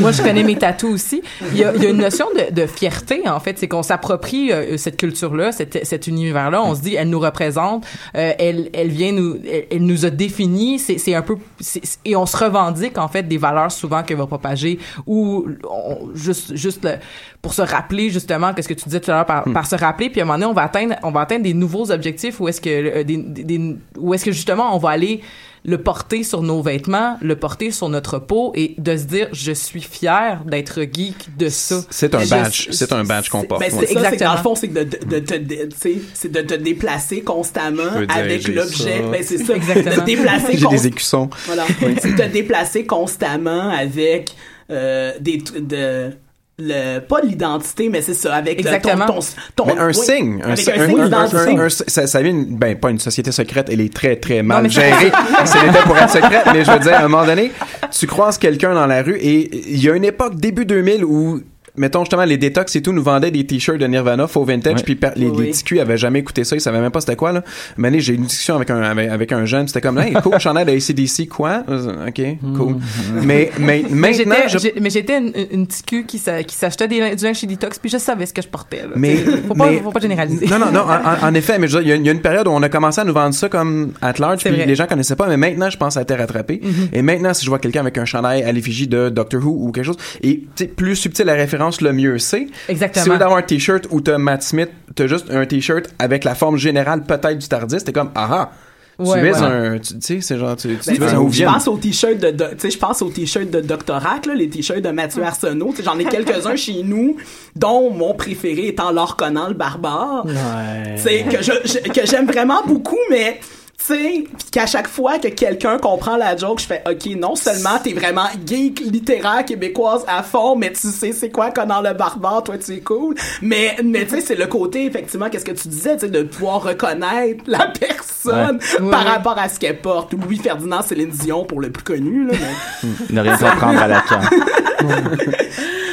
Moi, je connais mes tatous aussi. Il y a, il y a une notion de, de fierté, en fait. C'est qu'on s'approprie euh, cette culture-là, cet, cet univers-là. On se dit, elle nous représente, euh, elle, elle vient nous, elle, elle nous a définis. C'est, c'est un peu, c'est- et on se revendique, en fait, des valeurs souvent qu'elle va propager ou on- juste, juste le- pour se rappeler, justement, qu'est-ce que tu disais tout à l'heure, par, par se rappeler. Puis à un moment donné, on va atteindre, on va atteindre des nouveaux objectifs où est-ce que, euh, des- des- où est-ce que justement, on va aller le porter sur nos vêtements, le porter sur notre peau et de se dire je suis fier d'être geek de ça. C'est un badge, c'est un badge qu'on porte. Ben, ouais. ça, que dans Exactement. le fond, c'est de, de, de, te de déplacer constamment avec l'objet. Ben, c'est ça. Exactement. De te déplacer J'ai des écussons. Voilà. C'est de te déplacer constamment avec euh, des de le pas de l'identité mais c'est ça avec le- Exactement. ton, ton, ton- Mais un oui, signe, un, avec si- un, un- signe un- ça, ça vient, une- ben pas une société secrète, elle est très très mal gérée. C'est fait pour être secrète, mais je veux dire, à un moment donné, tu croises quelqu'un dans la rue et il y a une époque début 2000 où Mettons justement les détox et tout nous vendaient des t-shirts de Nirvana faux vintage puis les, Oui. les culs avaient jamais écouté ça ils savaient même pas c'était quoi là mais j'ai eu une discussion avec un avec, avec un jeune c'était comme hey cool chandail de ACDC quoi? Euh, ok cool mais, mais Mais maintenant j'étais, je- mais j'étais une, une petite cul qui, s'a- qui s'achetait des, du linge chez Detox, puis je savais ce que je portais. Là. Mais- faut pas, mais- faut pas généraliser. Non, non, non, en, effet, mais je il y a une- il y, a une période où on a commencé à nous vendre ça comme at large, puis les gens connaissaient pas, mais maintenant, je pense à été rattrapé. Et maintenant, si je vois quelqu'un avec un chandail à l'effigie de Doctor Who ou quelque chose, et tu sais, plus subtil la référence, le mieux c'est. Exactement. Si au lieu d'avoir un t-shirt où t'as Matt Smith, t'as juste un t-shirt avec la forme générale peut-être du TARDIS, t'es comme, ah ah, Ouais, tu es voilà. un, tu tu sais, c'est genre, tu, tu, Ben, tu un je pense aux t-shirts de, de- tu sais, je pense aux t-shirts de Doctorac, là, les t-shirts de Mathieu Arsenault. Tu J'en ai quelques-uns chez nous, dont mon préféré étant Laure Conan le barbare. Ouais. Tu sais, que je, je- que j'aime vraiment beaucoup, mais tu sais, pis qu'à chaque fois que quelqu'un comprend la joke, je fais OK, non seulement t'es vraiment geek littéraire québécoise à fond, mais tu sais c'est quoi Conan le barbare, toi tu es cool. Mais mais tu sais c'est le côté effectivement qu'est-ce que tu disais, tu sais de pouvoir reconnaître la personne Ouais. par Ouais. rapport à ce qu'elle porte. Louis Ferdinand Céline Dion pour le plus connu là, mais, Ne rien comprendre à la canne.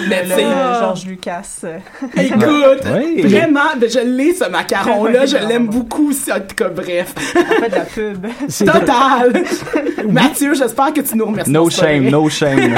Mais tu sais Georges Lucas. euh, Écoute, Oui. vraiment, je l'ai ce macaron-là, je l'aime beaucoup, ça, en tout cas, bref. On fait de la pub. Total! Mathieu, j'espère que tu nous remercies. No shame, no shame.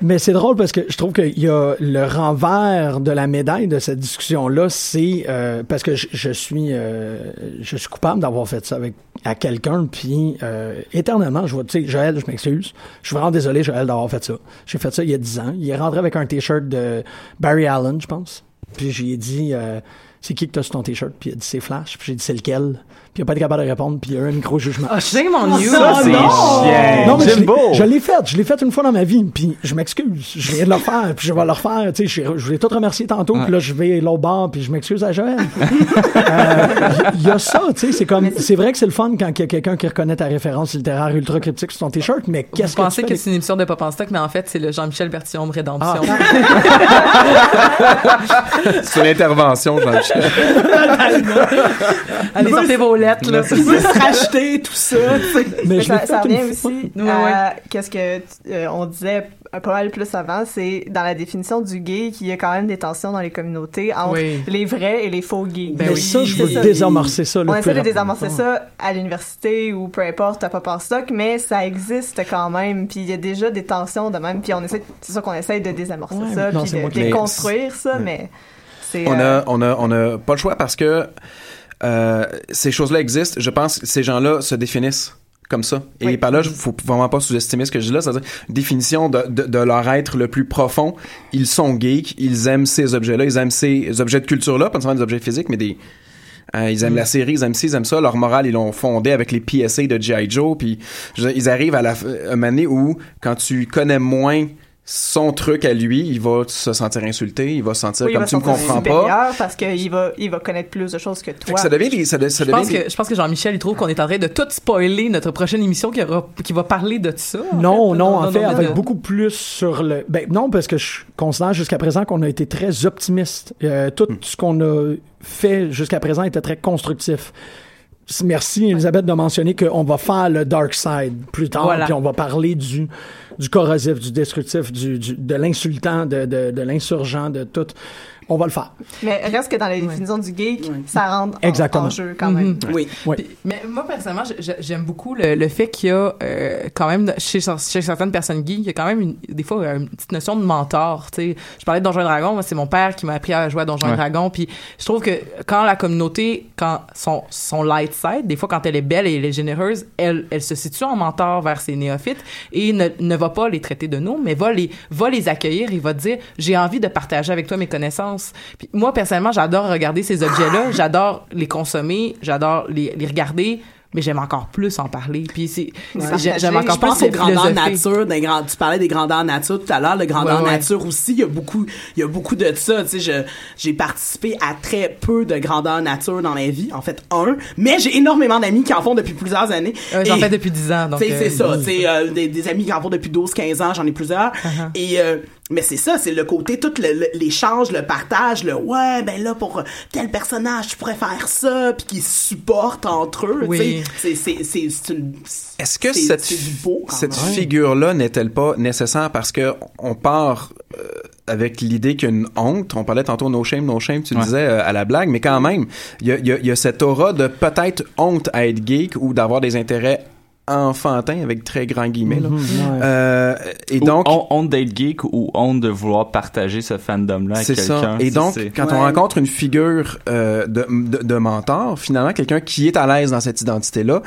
Mais c'est drôle parce que je trouve qu'il y a le renvers de la médaille de cette discussion-là, c'est euh, parce que je, suis euh, je suis coupable d'avoir fait ça avec à quelqu'un, puis euh, éternellement, je vois, tu sais, Joël, je m'excuse, je suis vraiment désolé, Joël, d'avoir fait ça. J'ai fait ça il y a 10 ans. Il est rentré avec un t-shirt de Barry Allen, je pense. Puis j'ai dit, euh, c'est qui que t'as sur ton t-shirt? Puis il a dit, c'est Flash. Puis j'ai dit, c'est lequel? Puis il a pas été capable de répondre, puis il y a eu un micro jugement. Ah, shame on you! Ça, c'est non! chien. Non, mais je l'ai- Jimbo. je l'ai fait, je l'ai fait une fois dans ma vie, puis je m'excuse, je viens de le refaire, puis je vais le refaire, tu sais, je, je voulais tout remercier tantôt, puis là je vais l'autre bord, puis je m'excuse à Joël. Euh, Il y, a ça, tu sais, c'est comme, c'est vrai que c'est le fun quand il y a quelqu'un qui reconnaît ta référence littéraire ultra cryptique sur ton t-shirt, mais Vous qu'est-ce que pensez tu que fais? c'est une émission de Pop en stock, mais en fait, c'est le Jean-Michel Bertillon Rédemption. C'est une intervention, Jean-Michel. Allez, sortez vos là. Se racheter, tout ça. Mais Mais ça, ça revient fois. aussi Ouais, à qu'est-ce que euh, on disait un peu mal plus avant, c'est dans la définition du gay qu'il y a quand même des tensions dans les communautés entre Oui. les vrais et les faux gays. Ben Mais oui. ça, je veux ça. désamorcer ça. le On essaie de désamorcer ça à l'université ou peu importe à en stock, mais ça existe quand même. Puis il y a déjà des tensions de même. Puis on essaie, c'est ça qu'on essaie de désamorcer Ouais, ça, non, puis de déconstruire ça, mais c'est. on euh, a, on a, on a pas le choix parce que euh, ces choses-là existent. Je pense que ces gens-là se définissent comme ça. Et Oui. par là, il faut vraiment pas sous-estimer ce que je dis là. C'est-à-dire, définition de, de, de leur être le plus profond. Ils sont geeks, ils aiment ces objets-là, ils aiment ces objets de culture-là, pas nécessairement des objets physiques, mais des... euh, ils aiment la série, ils aiment ci, ils aiment ça. Leur morale, ils l'ont fondé avec les PSA de G.I. Joe. Puis je ils arrivent à la f- une année où, quand tu connais moins son truc à lui, il va se sentir insulté, il va se sentir oui, comme va tu me se sentir comprends pas. parce qu'il va, il va connaître plus de choses que toi. que ça devient des, ça, de- ça Je devient pense, des- que, je pense que Jean-Michel, il trouve qu'on est en train de tout spoiler notre prochaine émission qui, aura, qui va parler de ça. en Non, fait. non, en fait, avec beaucoup plus sur le. Ben non, parce que je considère jusqu'à présent qu'on a été très optimiste. Euh, tout ce qu'on a fait jusqu'à présent était très constructif. Merci Elisabeth de mentionner qu'on va faire le dark side plus tard, Voilà. puis on va parler du du corrosif, du destructif, du, du- de l'insultant, de, de, de l'insurgent, de tout. On va le faire. Mais reste que dans la définition du geek, ça rentre en, Exactement. en jeu quand même. Oui. Oui. Puis- mais moi, personnellement, je- je- j'aime beaucoup le, le fait qu'il y a euh, quand même, chez, chez certaines personnes gays, il y a quand même une- des fois euh, une petite notion de mentor. tu sais. Je parlais de Donjons et Dragons, moi, c'est mon père qui m'a appris à jouer à Donjons et Ouais. Dragons. Puis je trouve que quand la communauté, quand son, son light side, des fois quand elle est belle et elle est généreuse, elle, elle se situe en mentor vers ses néophytes et ne, ne va pas les traiter de nous, mais va les, va les accueillir et va dire j'ai envie de partager avec toi mes connaissances. Puis moi, personnellement, j'adore regarder ces objets-là, j'adore les consommer, j'adore les, les regarder, mais j'aime encore plus en parler. Puis c'est, c'est- j'ai- j'aime Je encore plus pense aux grandeurs nature, des grands, tu parlais des grandeurs nature tout à l'heure, le grandeur Ouais, ouais. nature aussi, il y a beaucoup, il y a beaucoup de ça, tu sais, je, j'ai participé à très peu de grandeur nature dans ma vie, en fait, un, mais j'ai énormément d'amis qui en font depuis plusieurs années. Ouais, j'en fais depuis 10 ans. donc, sais, euh, c'est ça, c'est euh, des, des amis qui en font depuis 12-15 ans, j'en ai plusieurs. Uh-huh. Et euh, mais c'est ça, c'est le côté tout le- le- l'échange, le partage, le ouais, ben là pour tel personnage, tu pourrais faire ça, puis qui se supportent entre eux, Oui. tu sais. C'est c'est c'est c'est une Est-ce que c'est- cette, cette figure-là n'est-elle pas nécessaire parce que on part euh, avec l'idée qu'il y a une honte. On parlait tantôt no shame, no shame, tu le Ouais. disais euh, à la blague, mais quand même, il y a, il y a- il y a cette aura de peut-être honte à être geek ou d'avoir des intérêts enfantins avec très grands guillemets. là. Ouais. Euh, et Ou donc, on- honte d'être geek ou honte de vouloir partager ce fandom-là avec C'est quelqu'un. Et donc, quand on rencontre une figure euh, de, de, de mentor, finalement, quelqu'un qui est à l'aise dans cette identité-là,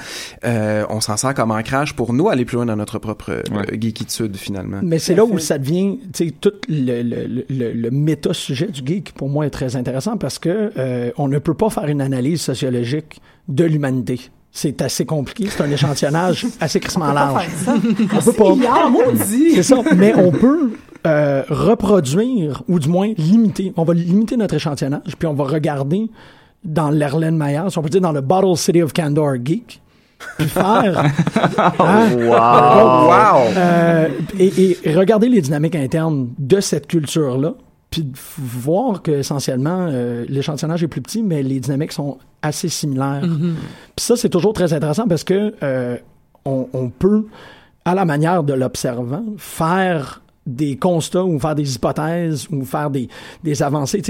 euh, on s'en sert comme ancrage pour nous aller plus loin dans notre propre euh, Ouais. geekitude, finalement. Mais c'est là où ça devient, tu sais, tout le, le, le, le méta-sujet du geek, pour moi, est très intéressant parce que euh, on ne peut pas faire une analyse sociologique de l'humanité. C'est assez compliqué, c'est un échantillonnage assez crissement large. On peut pas. C'est ça, mais on peut euh, reproduire, ou du moins limiter. On va limiter notre échantillonnage, puis on va regarder dans l'Erlen Mayer, si on peut dire dans le Bottle City of Candor Geek, puis faire... hein, Oh, wow! euh, et, et regarder les dynamiques internes de cette culture-là, puis de voir que essentiellement euh, l'échantillonnage est plus petit, mais les dynamiques sont assez similaires. Puis ça, c'est toujours très intéressant parce que euh, on, on peut, à la manière de l'observant, faire des constats ou faire des hypothèses ou faire des, des avancées.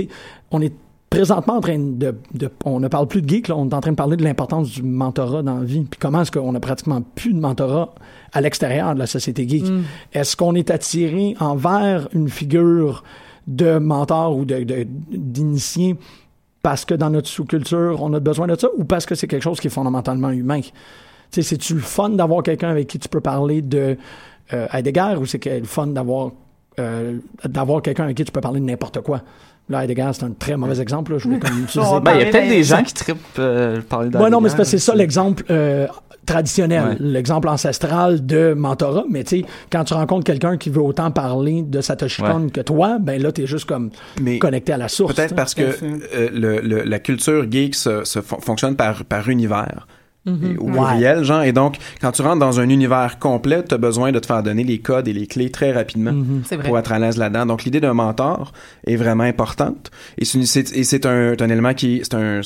On est présentement en train de, de on ne parle plus de geek, là, on est en train de parler de l'importance du mentorat dans la vie. Puis comment est-ce qu'on a pratiquement plus de mentorat à l'extérieur de la société geek? Mm. Est-ce qu'on est attiré envers une figure de mentor ou de, de- d'initié parce que dans notre sous-culture, on a besoin de ça ou parce que c'est quelque chose qui est fondamentalement humain? Tu c'est-tu le fun d'avoir quelqu'un avec qui tu peux parler de euh, Heidegger ou c'est le fun d'avoir euh, d'avoir quelqu'un avec qui tu peux parler de n'importe quoi? Là, Heidegger, c'est un très mauvais exemple. Là. Je voulais comme utiliser- Ben, il y a peut-être des gens qui trippent euh, parler Ouais, non, mais c'est d'Heidegger, parce que c'est ça l'exemple euh, traditionnel, Ouais. l'exemple ancestral de mentorat. Mais tu sais, quand tu rencontres quelqu'un qui veut autant parler de Satoshi Ouais. Kon que toi, ben là, t'es juste comme Mais connecté à la source. Peut-être parce que euh, le, le- la culture geek se, se fon- fonctionne par, par univers. Mhm. Et- Au Ouais. pluriel, genre. Et donc, quand tu rentres dans un univers complet, tu as besoin de te faire donner les codes et les clés très rapidement Mhm. Pour être à l'aise là-dedans. Donc, l'idée d'un mentor est vraiment importante. Et c'est un, un élément qui, c'est un,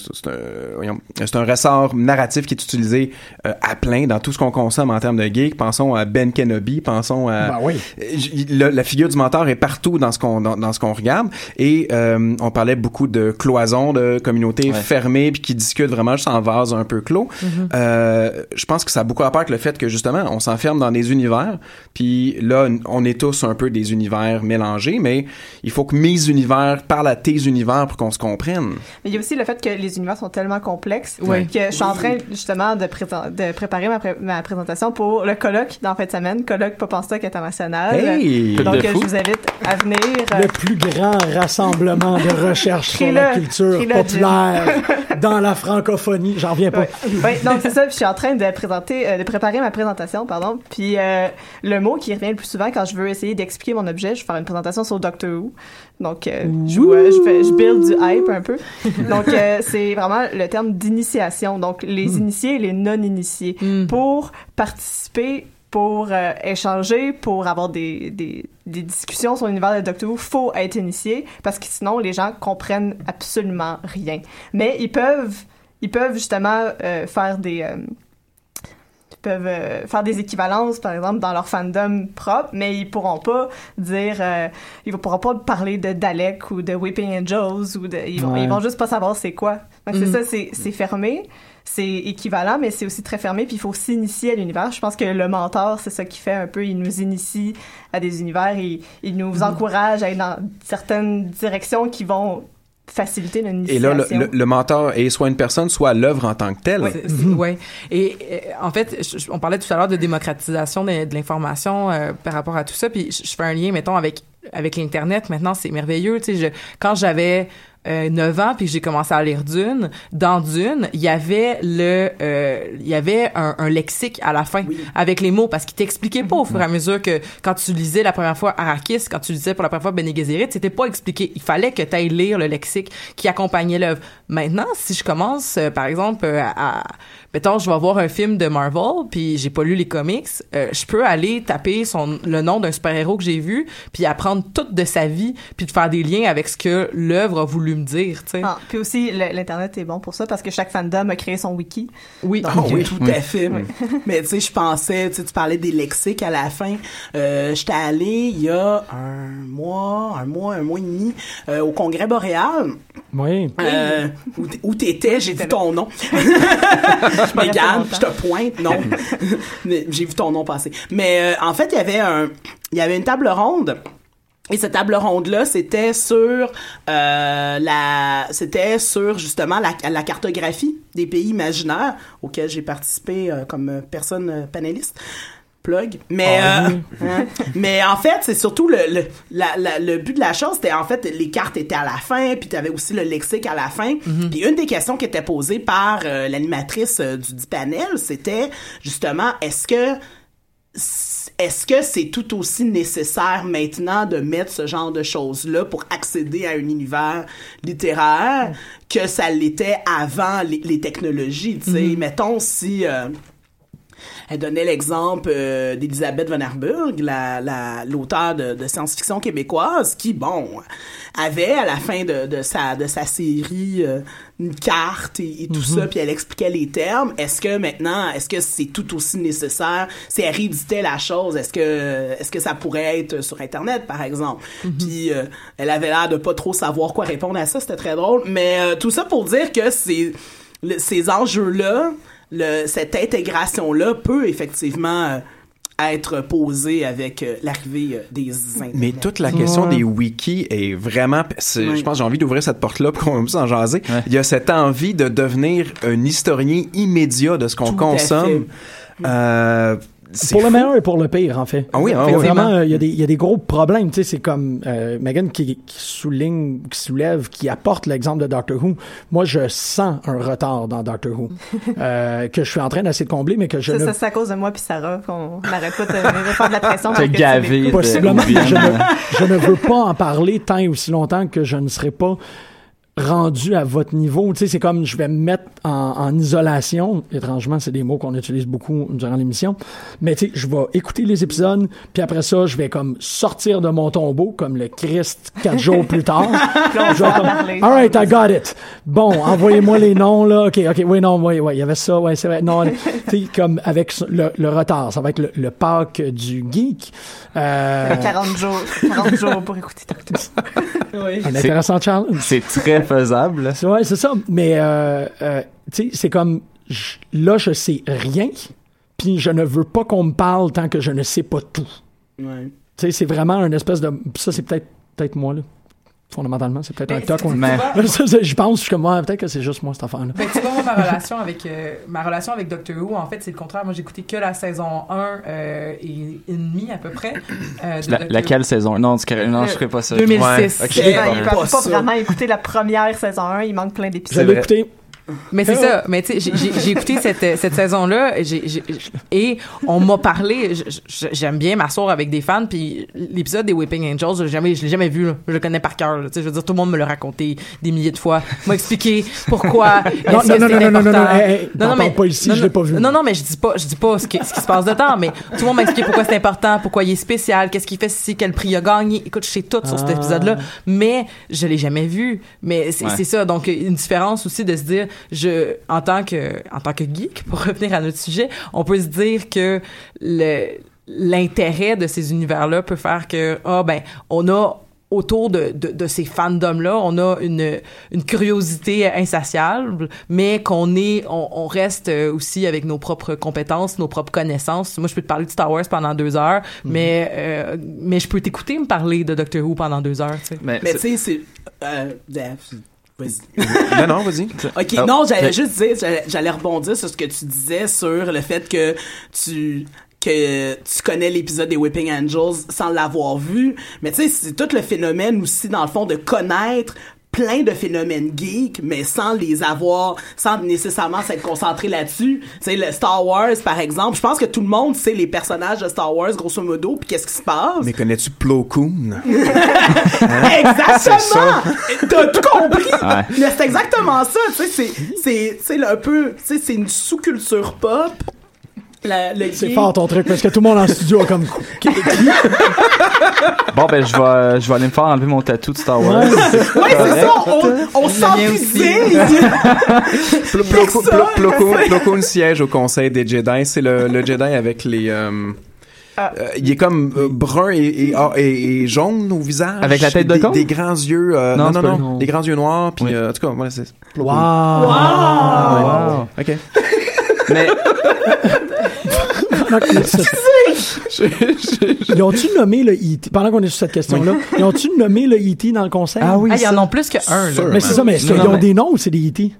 ressort narratif qui est utilisé euh, à plein dans tout ce qu'on consomme en termes de geek. Pensons à Ben Kenobi, pensons à, Ben oui. Le- la figure du mentor est partout dans ce qu'on dans, dans ce qu'on regarde et euh, on parlait beaucoup de cloison de communautés Ouais. fermées puis qui discutent vraiment juste en vase un peu clos Euh, je pense que ça a beaucoup à part avec le fait que justement on s'enferme dans des univers puis là on est tous un peu des univers mélangés mais il faut que mes univers parlent à tes univers pour qu'on se comprenne Mais il y a aussi le fait que les univers sont tellement complexes Ouais. que je suis en train justement de, préparer ma, pré- ma présentation pour le colloque dans fin de semaine, colloque Pop en Stock international. Hey! Donc euh, je vous invite à venir. euh, le plus grand rassemblement de recherche sur la culture populaire dans la francophonie. J'en reviens pas. Ouais. Ouais, donc c'est ça. Je suis en train de présenter, euh, de préparer ma présentation, pardon. Puis euh, le mot qui revient le plus souvent quand je veux essayer d'expliquer mon objet, je vais faire une présentation sur Doctor Who. Donc euh, je, vois- je, fais, je build du hype un peu. Donc c'est vraiment le terme d'initiation. Donc les initiés et les non initiés Mm. pour participer. Pour euh, échanger, pour avoir des, des, des discussions sur l'univers de Doctor Who, faut être initié parce que sinon les gens comprennent absolument rien. Mais ils peuvent ils peuvent justement euh, faire des euh, ils peuvent euh, faire des équivalences par exemple dans leur fandom propre mais ils pourront pas dire ils pourront pas parler de Dalek ou de Weeping Angels ou de ils vont, Ouais. ils vont juste pas savoir c'est quoi. Donc c'est ça c'est c'est fermé c'est équivalent mais c'est aussi très fermé puis il faut s'initier à l'univers. Je pense que le mentor c'est ça qui fait un peu il nous initie à des univers il, il nous encourage à aller dans certaines directions qui vont faciliter et l'initiation là le, le, le mentor est soit une personne soit l'œuvre en tant que telle c'est- ouais. Et euh, en fait, je- on parlait tout à l'heure de démocratisation de, de l'information euh, par rapport à tout ça. Puis je, je fais un lien, mettons, avec avec l'internet. Maintenant, c'est merveilleux. Tu sais, je, quand j'avais euh, 9 ans puis j'ai commencé à lire Dune, dans Dune, il y avait le, euh, il y avait un, un lexique à la fin avec les mots parce qu'il t'expliquait pas au fur et à mesure que quand tu lisais la première fois Arrakis, quand tu lisais pour la première fois Bene Gesserit, c'était pas expliqué. Il fallait que tu ailles lire le lexique qui accompagnait l'œuvre. Maintenant, si je commence, euh, par exemple, euh, à, à- mettons, je vais voir un film de Marvel puis j'ai pas lu les comics, euh, je peux aller taper son le nom d'un super-héros que j'ai vu puis apprendre toute de sa vie puis de faire des liens avec ce que l'œuvre a voulu me dire, tu sais. Ah, puis aussi, l'Internet est bon pour ça parce que chaque fandom a créé son wiki. Oui. Donc, Ah oui. tout à fait. Mais tu sais, je pensais, tu parlais des lexiques à la fin. Euh, J'étais allé il y a un mois, un mois, un mois et demi euh, au Congrès boréal. Oui. Euh, où t'étais, j'ai vu ton nom. Mais resté je te pointe, non. J'ai vu ton nom passer. Mais euh, en fait, il y avait un, il y avait une table ronde. Et cette table ronde là, c'était sur euh, la, c'était sur justement la, la cartographie des pays imaginaires auxquels j'ai participé euh, comme personne panéliste. Plug. Mais Ah euh, hein. mais en fait, c'est surtout le le, la- la- le but de la chose, c'était en fait les cartes étaient à la fin, puis tu avais aussi le lexique à la fin. Puis une des questions qui était posée par euh, l'animatrice euh, du dit panel, c'était justement est-ce que est-ce que c'est tout aussi nécessaire maintenant de mettre ce genre de choses-là pour accéder à un univers littéraire que ça l'était avant les, les technologies, tu sais? Mettons si... Elle donnait l'exemple euh, d'Elisabeth Van Herburg, la, de, de science-fiction québécoise, qui, bon, avait à la fin de, de sa, de sa série euh, une carte et, et tout ça, puis elle expliquait les termes. Est-ce que maintenant, est-ce que c'est tout aussi nécessaire? Si elle rééditait la chose, est-ce que, est-ce que ça pourrait être sur Internet, par exemple? Puis euh, elle avait l'air de pas trop savoir quoi répondre à ça, c'était très drôle. Mais euh, tout ça pour dire que c'est ces enjeux-là, le, cette intégration-là peut effectivement euh, être posée avec euh, l'arrivée euh, des Internet. Mais toute la question Ouais. des wikis est vraiment, je pense que j'ai envie d'ouvrir cette porte-là pour qu'on puisse en jaser. Il y a cette envie de devenir un historien immédiat de ce qu'on consomme. Euh, c'est Pour le meilleur et pour le pire, en fait. Ah oui, ah Fait oui. vraiment, euh, il y, a des- il y a des gros problèmes. Tu sais, c'est comme euh, Megan qui, qui souligne, qui soulève, qui apporte l'exemple de Doctor Who. Moi, je sens un retard dans Doctor Who euh, que je suis en train d'essayer de combler, mais que je Ça, ne ça, c'est à cause de moi puis Sarah qu'on n'arrête pas de, faire de la pression. tu gavé de- Possiblement. Je ne, je ne veux pas en parler tant et aussi longtemps que je ne serai pas rendu à votre niveau. Tu sais, c'est comme je vais me mettre en, en isolation. Étrangement, c'est des mots qu'on utilise beaucoup durant l'émission. Mais tu sais, je vais écouter les épisodes, puis après ça, je vais comme sortir de mon tombeau, comme le Christ quatre jours plus tard. Je vais comme. All right, I got it. Bon, envoyez-moi les noms, là. OK, OK, oui, non, oui, oui, il y avait ça, ouais, c'est vrai. Non, tu sais, comme avec le, le retard, ça va être le, le Pâques du geek. Euh, 40 jours, 40 jours pour écouter Doctor Who. un intéressant challenge. C'est très faisable. là. C'est- Ouais, c'est ça. Mais, euh, euh, tu sais, c'est comme, je- là, je sais rien, puis je ne veux pas qu'on me parle tant que je ne sais pas tout. Ouais. Tu sais, c'est vraiment une espèce de... Ça, c'est peut-être peut-être moi, là. Fondamentalement, c'est peut-être un toc. Mais- Je pense, je suis comme, ouais, peut-être que c'est juste moi, cette affaire-là. Ben, tu vois, moi, ma relation avec, euh, ma relation avec Doctor Who, en fait, c'est le contraire. Moi, j'ai écouté que la saison 1 euh, et demie, à peu près. euh, de La- laquelle saison? Non, non, Euh, je ferai pas ça. 2006. Ouais, ok. Il Eh, peut pas pas, ça. vraiment écouter la première saison 1, il manque plein d'épisodes. vrai. écouté. Mais c'est ça. Mais tu sais, j'ai- écouté cette, euh, cette saison-là et on m'a parlé. J'aime bien m'asseoir avec des fans. Puis l'épisode des Whipping Angels, je l'ai jamais, je l'ai jamais vu. là. Je le connais par cœur. Tu sais, Je veux dire, tout le monde me l'a raconté des milliers de fois. M'a expliqué pourquoi. Non, non, non, non, non, non, non, important. hey, hey, t'en parles pas ici, non, je l'ai non, pas vu. Non, non, mais je dis pas, je dis pas ce qui, ce qui se passe dedans. Mais tout le monde m'a expliqué pourquoi c'est important, pourquoi il est spécial, qu'est-ce qu'il fait ici, quel prix il a gagné. Écoute, je sais tout sur cet Ah. épisode-là, mais je l'ai jamais vu. Mais c'est Ouais. c'est ça. Donc, une différence aussi de se dire, je, en tant que, en tant que geek, pour revenir à notre sujet, on peut se dire que le, l'intérêt de ces univers-là peut faire que, ah, ben, on a, autour de, de, de ces fandoms-là, on a une, une curiosité insatiable, mais qu'on est, on, on reste aussi avec nos propres compétences, nos propres connaissances. Moi, je peux te parler de Star Wars pendant deux heures, mais, euh, mais je peux t'écouter me parler de Doctor Who pendant deux heures, tu sais. Mais, tu sais, c'est. Euh. Non, non, vas-y. Ok, Oh, non, j'allais juste dire, j'allais- j'allais rebondir sur ce que tu disais sur le fait que tu que tu connais l'épisode des Whipping Angels sans l'avoir vu, mais tu sais, c'est tout le phénomène aussi dans le fond de connaître plein de phénomènes geeks, mais sans les avoir, sans nécessairement s'être concentré là-dessus. Tu sais, le Star Wars, par exemple, je pense que tout le monde sait les personnages de Star Wars, grosso modo, puis qu'est-ce qui se passe. Mais connais-tu Plo Koon? Exactement! T'as tout compris! Ouais. Mais c'est exactement ça, tu sais, c'est, c'est, c'est un peu, tu sais, c'est une sous-culture pop. C'est fort ton truc, parce que tout le monde en studio a comme... Bon, ben, je vais, je vais aller me faire enlever mon tatou de Star Wars. Ouais, c'est ça, on, on s'enfuisait! Plo- Plo- Plo- Plo Koon- Plo Koon siège au conseil des Jedi. C'est le, le Jedi avec les... euh, Ah. euh, il est comme euh, brun et, et, ah, et- et jaune au visage. Avec la tête de con? Des grands yeux. euh, Non, non, non. Des grands yeux noirs. Puis, Oui. euh, en tout cas, voilà, c'est... Plo Koon. Wow! Wow. OK. Mais, Ils ont-tu nommé le E.T. Pendant qu'on est sur cette question-là, ils ont-tu nommé le E.T. dans le conseil? Ah oui, Ah, ils en ont plus qu'un, là. Mais c'est ça, mais est-ce Non, qu'ils ont mais- des noms ou c'est des E.T.?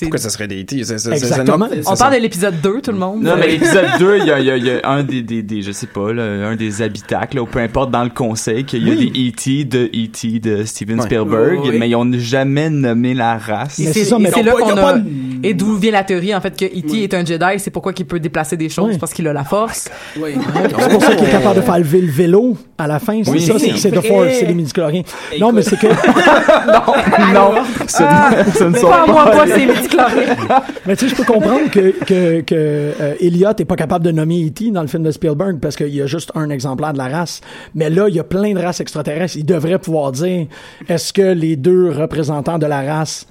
Pourquoi ça serait des E.T.? C'est- c'est- c'est- Exactement. c'est- c'est On ça. parle de l'épisode 2, tout le monde. non, mais l'épisode 2, il y a, il y a- il y a un des, des, des, je sais pas, là, un des habitacles, là, ou peu importe dans le conseil, qu'il y a des E.T. de E.T. de Steven Ouais. Spielberg, Oui, mais ils ont jamais nommé la race. C'est c'est ça, mais c'est là qu'on a, pas et d'où vient la théorie, en fait, que E.T. est un Jedi, c'est pourquoi qu'il peut déplacer des choses, Oui. parce qu'il a la force. Oui. C'est pour ça qu'il est capable de faire lever le vélo à la fin. C'est Oui. ça, c'est c'est The Vrai. Force, c'est les midi-chloriens. Non, mais c'est que, non, ce, ce ne sont Pas pas. moi, pas ces midi-chloriens. mais tu sais, je peux comprendre que, que, que euh, Elliot est pas capable de nommer E.T. dans le film de Spielberg parce qu'il y a juste un exemplaire de la race. Mais là, il y a plein de races extraterrestres. Il devrait pouvoir dire, est-ce que les deux représentants de la race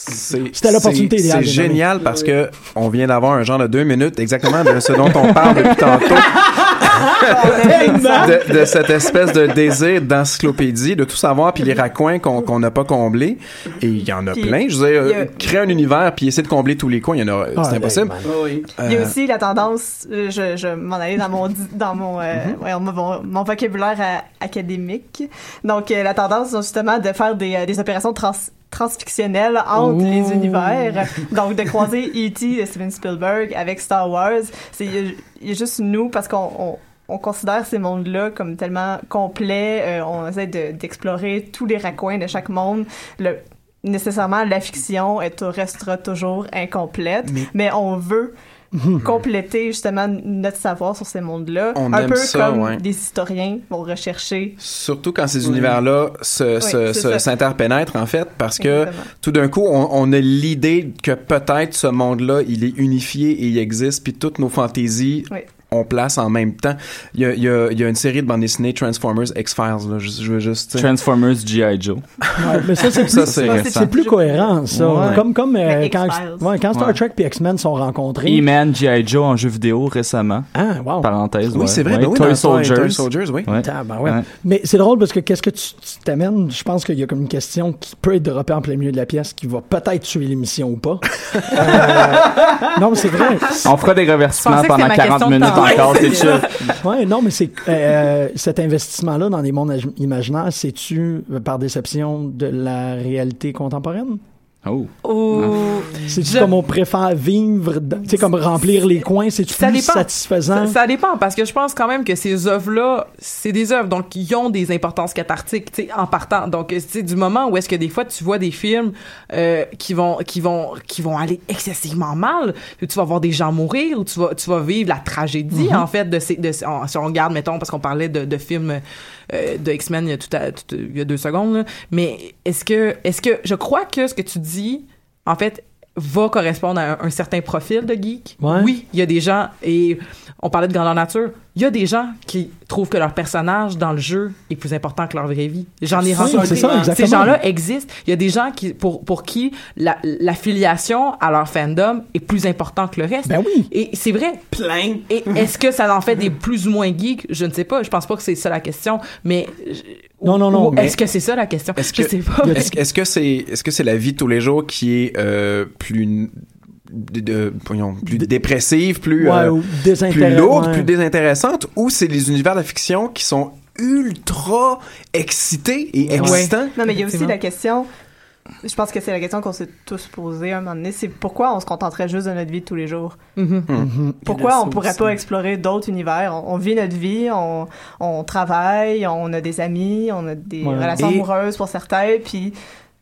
C'était l'opportunité c'est- idéale génial parce que on vient d'avoir un genre de deux minutes exactement de ce dont on parle depuis tantôt. de, de cette espèce de désir d'encyclopédie, de tout savoir, puis les raccoins qu'on qu'on n'a pas comblés. Et il y en a Puis, plein. Je veux dire, a- euh, créer un univers puis essayer de combler tous les coins, il y en a, Ah, c'est impossible. ben, Oui. Il y a Euh, aussi la tendance, euh, je, je m'en allais dans mon, dans mon, euh, ouais, mon, mon vocabulaire euh, académique. Donc, euh, la tendance, justement, de faire des, euh, des opérations trans transfictionnelles entre les univers. Donc, de croiser E.T. de Steven Spielberg avec Star Wars. C'est, il y a- il y a juste nous, parce qu'on, on, on considère ces mondes-là comme tellement complets. euh, on essaie de- d'explorer tous les raccoins de chaque monde. Le, nécessairement, la fiction est, restera toujours incomplète, mais, on veut compléter justement notre savoir sur ces mondes-là. On un peu ça, comme ouais. des historiens vont rechercher. Surtout quand ces univers-là s'interpénètrent, en fait, parce que Exactement. tout d'un coup, on, on a l'idée que peut-être ce monde-là, il est unifié et il existe, puis toutes nos fantaisies Oui. On place en même temps. Il y a, il y a- il y a une série de bandes dessinées Transformers X-Files, là, je, je veux juste... Transformers G.I. Joe. Ouais, mais ça, c'est plus, Ça, c'est plus cohérent, ça. Ouais. Comme, comme euh, quand, X-Files. ouais, quand Star Ouais. Trek et X-Men sont rencontrés. E-Man, G.I. Joe en jeu vidéo récemment. Ah, wow. Parenthèse. Oui, ouais. c'est vrai. Ouais. ben oui, Toy dans Soldiers. Toy Soldiers, oui. Ouais. Ah, ben ouais. Ouais. Mais c'est drôle parce que qu'est-ce que tu tu t'amènes? Je pense qu'il y a comme une question qui peut être droppée en plein milieu de la pièce qui va peut-être tuer l'émission ou pas. Euh, non, mais c'est vrai. On fera des reversements pendant c'était ma 40 question de minutes. Encore, c'est. Ouais, non, mais c'est euh, cet investissement-là dans des mondes ag- imaginaires, c'est-tu euh, par déception de la réalité contemporaine? Oh. Ou C'est-tu Je- comme on préfère vivre, tu sais, comme remplir les coins, c'est-tu Ça plus dépend. satisfaisant? Ça, ça dépend parce que je pense quand même que ces œuvres-là, c'est des œuvres donc qui ont des importances cathartiques, tu sais, en partant. Donc, tu sais, du moment où est-ce que des fois tu vois des films euh, qui vont qui vont qui vont aller excessivement mal, où tu vas voir des gens mourir, ou tu vas tu vas vivre la tragédie en fait de ces de ces- en- si on regarde mettons parce qu'on parlait de, de films euh, de X-Men il y a tout, à- tout- il y deux secondes, mais est-ce que est-ce que je crois que ce que tu dis en fait va correspondre à un, un certain profil de geek. Ouais. Oui, il y a des gens, et on parlait de grandeur nature, il y a des gens qui trouvent que leur personnage dans le jeu est plus important que leur vraie vie. J'en ai rencontré. c'est ça, exactement. Ces gens-là existent. Il y a des gens qui, pour, pour qui la- l'affiliation à leur fandom est plus important que le reste. Ben oui. Et c'est vrai. Plein. Et est-ce que ça en fait des plus ou moins geeks? Je ne sais pas. Je pense pas que c'est ça la question. Mais. Non, non, non, Est-ce que c'est ça la question? Est-ce que- pas. Est-ce que c'est est-ce que c'est la vie de tous les jours qui est euh, plus de, de- voyons, plus dépressive, plus Ouais, euh, ou plus lourde, ouais. plus désintéressante, ou c'est les univers de fiction qui sont ultra excités et excitants? Non, mais il y a aussi la question. Je pense que c'est la question qu'on s'est tous posée un moment donné. C'est pourquoi on se contenterait juste de notre vie de tous les jours? Mhm. Mhm. Pourquoi ça on pourrait aussi. pas explorer d'autres univers? On, on vit notre vie, on, on travaille, on a des amis, on a des Ouais. relations Et- amoureuses pour certains, puis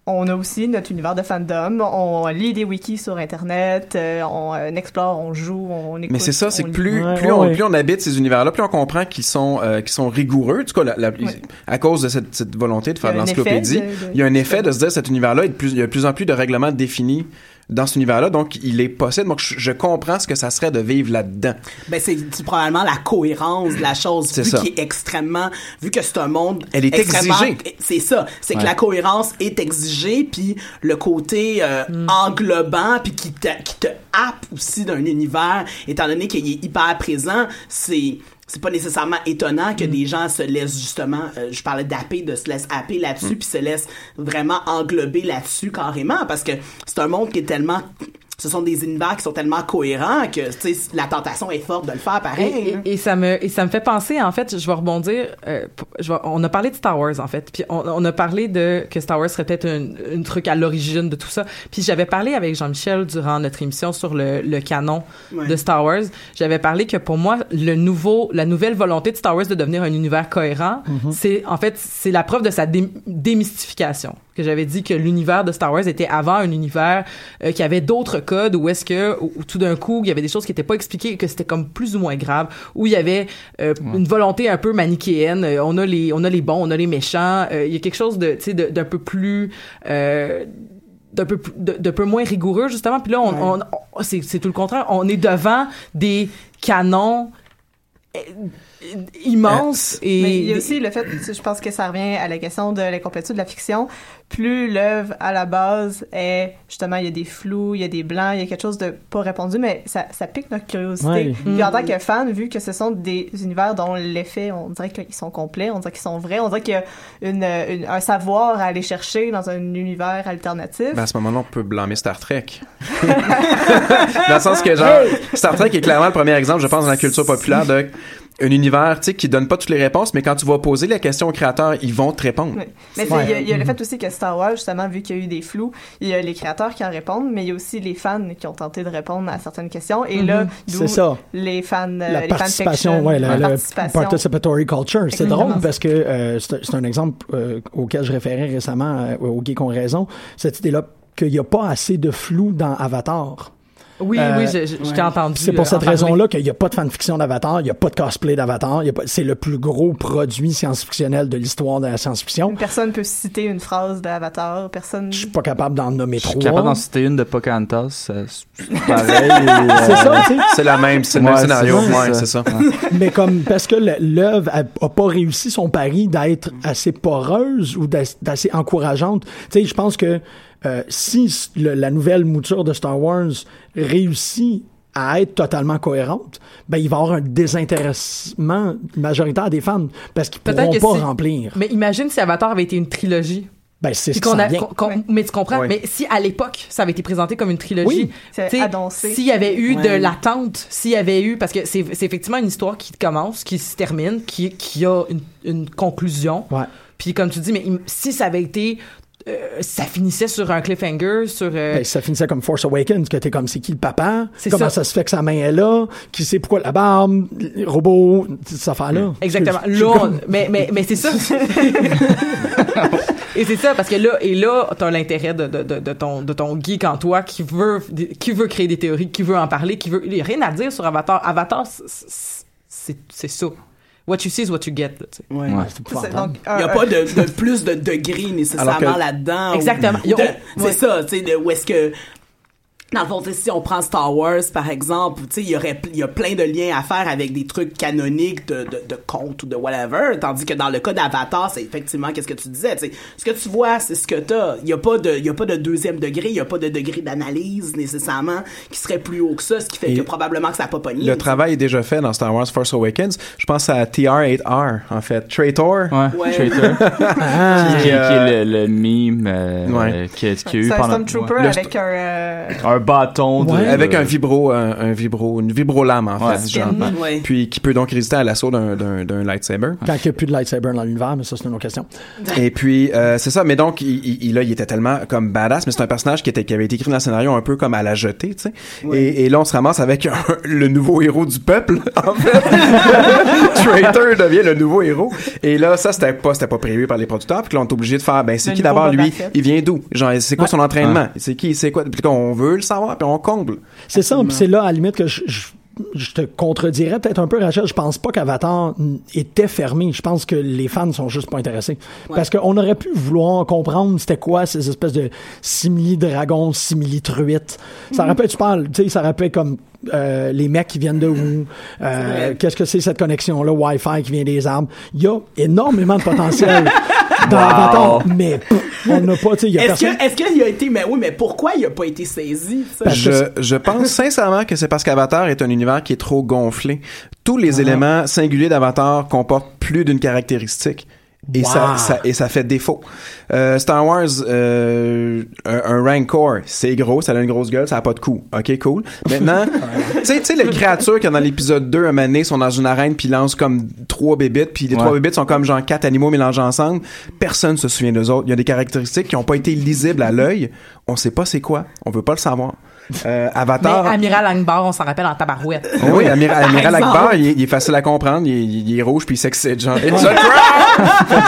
on a aussi notre univers de fandom. On lit des wikis sur Internet, euh, on euh, explore, on joue, on écoute. Mais c'est ça, c'est que plus, Ouais, plus, ouais, on, ouais. plus on habite ces univers-là, plus on comprend qu'ils sont, euh, qu'ils sont rigoureux. En tout cas, la- la- Ouais. à cause de cette, cette volonté de faire Il y de a un effet l'encyclopédie, de- de- il y a un effet de se dire cet univers-là, de il y a de plus en plus de règlements définis dans cet univers-là, donc il est possible. Donc je, je comprends ce que ça serait de vivre là-dedans. Ben, c'est probablement la cohérence de la chose. Vu qu'il est extrêmement, vu que c'est un monde. Elle est extrêmement- exigée. C'est ça. C'est que la cohérence est exigée, puis le côté euh, englobant, puis qui te, qui te happe aussi d'un univers, étant donné qu'il est hyper présent, c'est. C'est pas nécessairement étonnant que des gens se laissent justement, euh, je parlais d'happer, de se laissent happer là-dessus, puis se laissent vraiment englober là-dessus carrément, parce que c'est un monde qui est tellement ce sont des univers qui sont tellement cohérents que tu sais, la tentation est forte de le faire pareil. Et, et- et ça me et ça me fait penser en fait je vais rebondir euh, je vais- on a parlé de Star Wars en fait puis on, on a parlé de que Star Wars serait peut-être un, un truc à l'origine de tout ça puis j'avais parlé avec Jean-Michel durant notre émission sur le, le canon Ouais. de Star Wars j'avais parlé que pour moi le nouveau la nouvelle volonté de Star Wars de devenir un univers cohérent c'est en fait c'est la preuve de sa dé- démystification que j'avais dit que l'univers de Star Wars était avant un univers euh, qui avait d'autres codes où est-ce que où, où tout d'un coup il y avait des choses qui étaient pas expliquées et que c'était comme plus ou moins grave où il y avait euh, une volonté un peu manichéenne Euh, on a les on a les bons on a les méchants Euh, il y a quelque chose de tu sais d'un peu plus euh, d'un peu plus- de, de peu moins rigoureux justement. Puis là on, on- on- c'est c'est tout le contraire. On est devant des canons immenses et Mais il y a aussi le fait, je pense que ça revient à la question de l'incomplétude de la fiction. Plus l'œuvre à la base est justement, il y a des flous, il y a des blancs, il y a quelque chose de pas répondu, mais ça, ça pique notre curiosité. Ouais. Puis en tant que fan, vu que ce sont des univers dont l'effet, on dirait qu'ils sont complets, on dirait qu'ils sont vrais, on dirait qu'il y a une, une- un savoir à aller chercher dans un univers alternatif. Ben, à ce moment-là, on peut blâmer Star Trek. dans le sens que, genre, Star Trek est clairement le premier exemple, je pense, dans la culture populaire de un univers, tu sais, qui donne pas toutes les réponses, mais quand tu vas poser la question aux créateurs, ils vont te répondre. Oui. Mais il y a- il y, a le fait aussi que Star Wars, justement, vu qu'il y a eu des flous, il y a les créateurs qui en répondent, mais il y a aussi les fans qui ont tenté de répondre à certaines questions. Et là, Mhm. d'où C'est ça. les fans, euh, la les participation, fanfictions, ouais, la le participation. participatory culture. C'est drôle parce que euh, c'est un exemple euh, auquel je référais récemment euh, au Geek ont raison. Cette idée-là qu'il n'y a pas assez de flou dans Avatar. Oui Euh, oui je, je, je t'ai entendu C'est pour euh, cette raison-là qu'il n'y a pas de fanfiction d'Avatar, il n'y a pas de cosplay d'Avatar. C'est le plus gros produit science-fictionnel de l'histoire de la science-fiction. Personne peut citer une phrase d'Avatar, personne... Je suis pas capable d'en nommer Je suis trois. capable d'en citer une de Pocahontas. euh, C'est pareil. euh, C'est ça, tu sais. C'est la même, c'est le Ouais, même scénario. c'est ça. Ouais, c'est ça. mais comme parce que l'œuvre a, pas réussi son pari d'être assez poreuse ou d'as- d'assez encourageante. Tu sais, je pense que euh, si le- la nouvelle mouture de Star Wars réussit à être totalement cohérente, ben il va y avoir un désintéressement majoritaire des fans parce qu'ils pourront que pas si- remplir. mais imagine si Avatar avait été une trilogie Ben c'est ce qu'on a- mais tu comprends Ouais. mais si à l'époque ça avait été présenté comme une trilogie Oui. S'il y avait eu Ouais. de l'attente s'il y avait eu parce que c'est effectivement une histoire qui commence qui se termine qui qui a une, une conclusion Ouais. puis comme tu dis mais si ça avait été euh, ça finissait sur un cliffhanger sur euh, Ben, ça finissait comme Force Awakens, que t'es comme c'est qui le papa, C'est comment ça. ça. se fait que sa main est là, qui sait pourquoi la barbe, le robot, cette affaire-là. Exactement. Je- je- je- Là, mais, mais, mais c'est ça. et c'est ça, parce que là, et là, t'as l'intérêt de, de, de, de ton, de ton geek en toi qui veut, qui veut créer des théories, qui veut en parler, qui veut, il y a rien à dire sur Avatar. Avatar, c'est ça. What you see is what you get, là, tu sais. Ouais. Ouais, c'est donc, Il n'y a pas de, de plus de degrés nécessairement que- là-dedans. Exactement. ou de- C'est ouais. ça, tu sais, de où est-ce que. Dans le fond, tu sais, si on prend Star Wars, par exemple, tu sais, il y aurait, il y a plein de liens à faire avec des trucs canoniques de, de, de contes ou de whatever. Tandis que dans le cas d'Avatar, c'est effectivement qu'est-ce que tu disais, tu sais. Ce que tu vois, c'est ce que t'as. Il y a pas de, il y a pas de deuxième degré, il y a pas de degré d'analyse nécessairement qui serait plus haut que ça, ce qui fait Et que probablement que ça a pas pogné. Le travail est déjà fait dans Star Wars Force Awakens. Je pense à TR-8R, en fait. Traitor. Ouais, Ouais. Traitor. Ah, qui, qui euh, est le, le meme euh, Ouais. qu'il y a, eu C'est un pendant... Stormtrooper ouais. avec un... euh, Un bâton de... Ouais. Avec un vibro, un, un vibro, une vibro-lame, en Ouais. fait. genre. Ouais. Puis qui peut donc résister à l'assaut d'un, d'un, d'un lightsaber. Quand il n'y a plus de lightsaber dans l'univers, mais ça, c'est une autre question. Et puis, euh, c'est ça. Mais donc, il, il, là, il était tellement comme badass, mais c'est un personnage qui, était, qui avait été écrit dans le scénario un peu comme à la jetée, tu sais. Et, et là, on se ramasse avec un- le nouveau héros du peuple, en fait. Traitor devient le nouveau héros. Et là, ça, c'était pas, c'était pas prévu par les producteurs. Puis là, on est obligé de faire, ben, c'est Le qui d'abord, lui? Il vient d'où? Genre, c'est quoi son entraînement? C'est qui? C'est quoi? Puis là, on veut le savoir, puis on comble. C'est ça, puis c'est là, à la limite, que je, je, je te contredirais peut-être un peu, Rachel. Je pense pas qu'Avatar mm, était fermé. Je pense que les fans sont juste pas intéressés. Parce qu'on aurait pu vouloir comprendre c'était quoi ces espèces de simili-dragons, simili-truites. Ça aurait pu être super, tu sais, ça aurait pu être comme euh, les mecs qui viennent de où, euh, qu'est-ce que c'est cette connexion-là, Wi-Fi qui vient des arbres? Il y a énormément de potentiel dans Avatar, mais pff, on n'a pas, tu sais, il y a Est-ce personne... que, est-ce qu'il a été, mais oui, mais pourquoi il a pas été saisi, ça? Parce que Je, je pense sincèrement que c'est parce qu'Avatar est un univers qui est trop gonflé. Tous Ah. les éléments singuliers d'Avatar comportent plus d'une caractéristique. Et, Wow. ça, ça, et ça fait défaut. Euh, Star Wars, euh, un, un Rancor, c'est gros, ça a une grosse gueule, ça a pas de cou. Ok, cool. Maintenant, tu sais, les créatures qui dans l'épisode 2, un moment donné, sont dans une arène puis lancent comme trois bébites, puis les Ouais. trois bébites sont comme genre quatre animaux mélangés ensemble. Personne se souvient d'eux autres. Il y a des caractéristiques qui ont pas été lisibles à l'œil. On sait pas c'est quoi. On veut pas le savoir. Euh, Mais Avatar. Amiral Angbar, on s'en rappelle en tabarouette. Oh oui, Amiral, Amiral exemple. Akbar, il, est- il est facile à comprendre, il, est- il est rouge puis il s'excite, genre, it's a!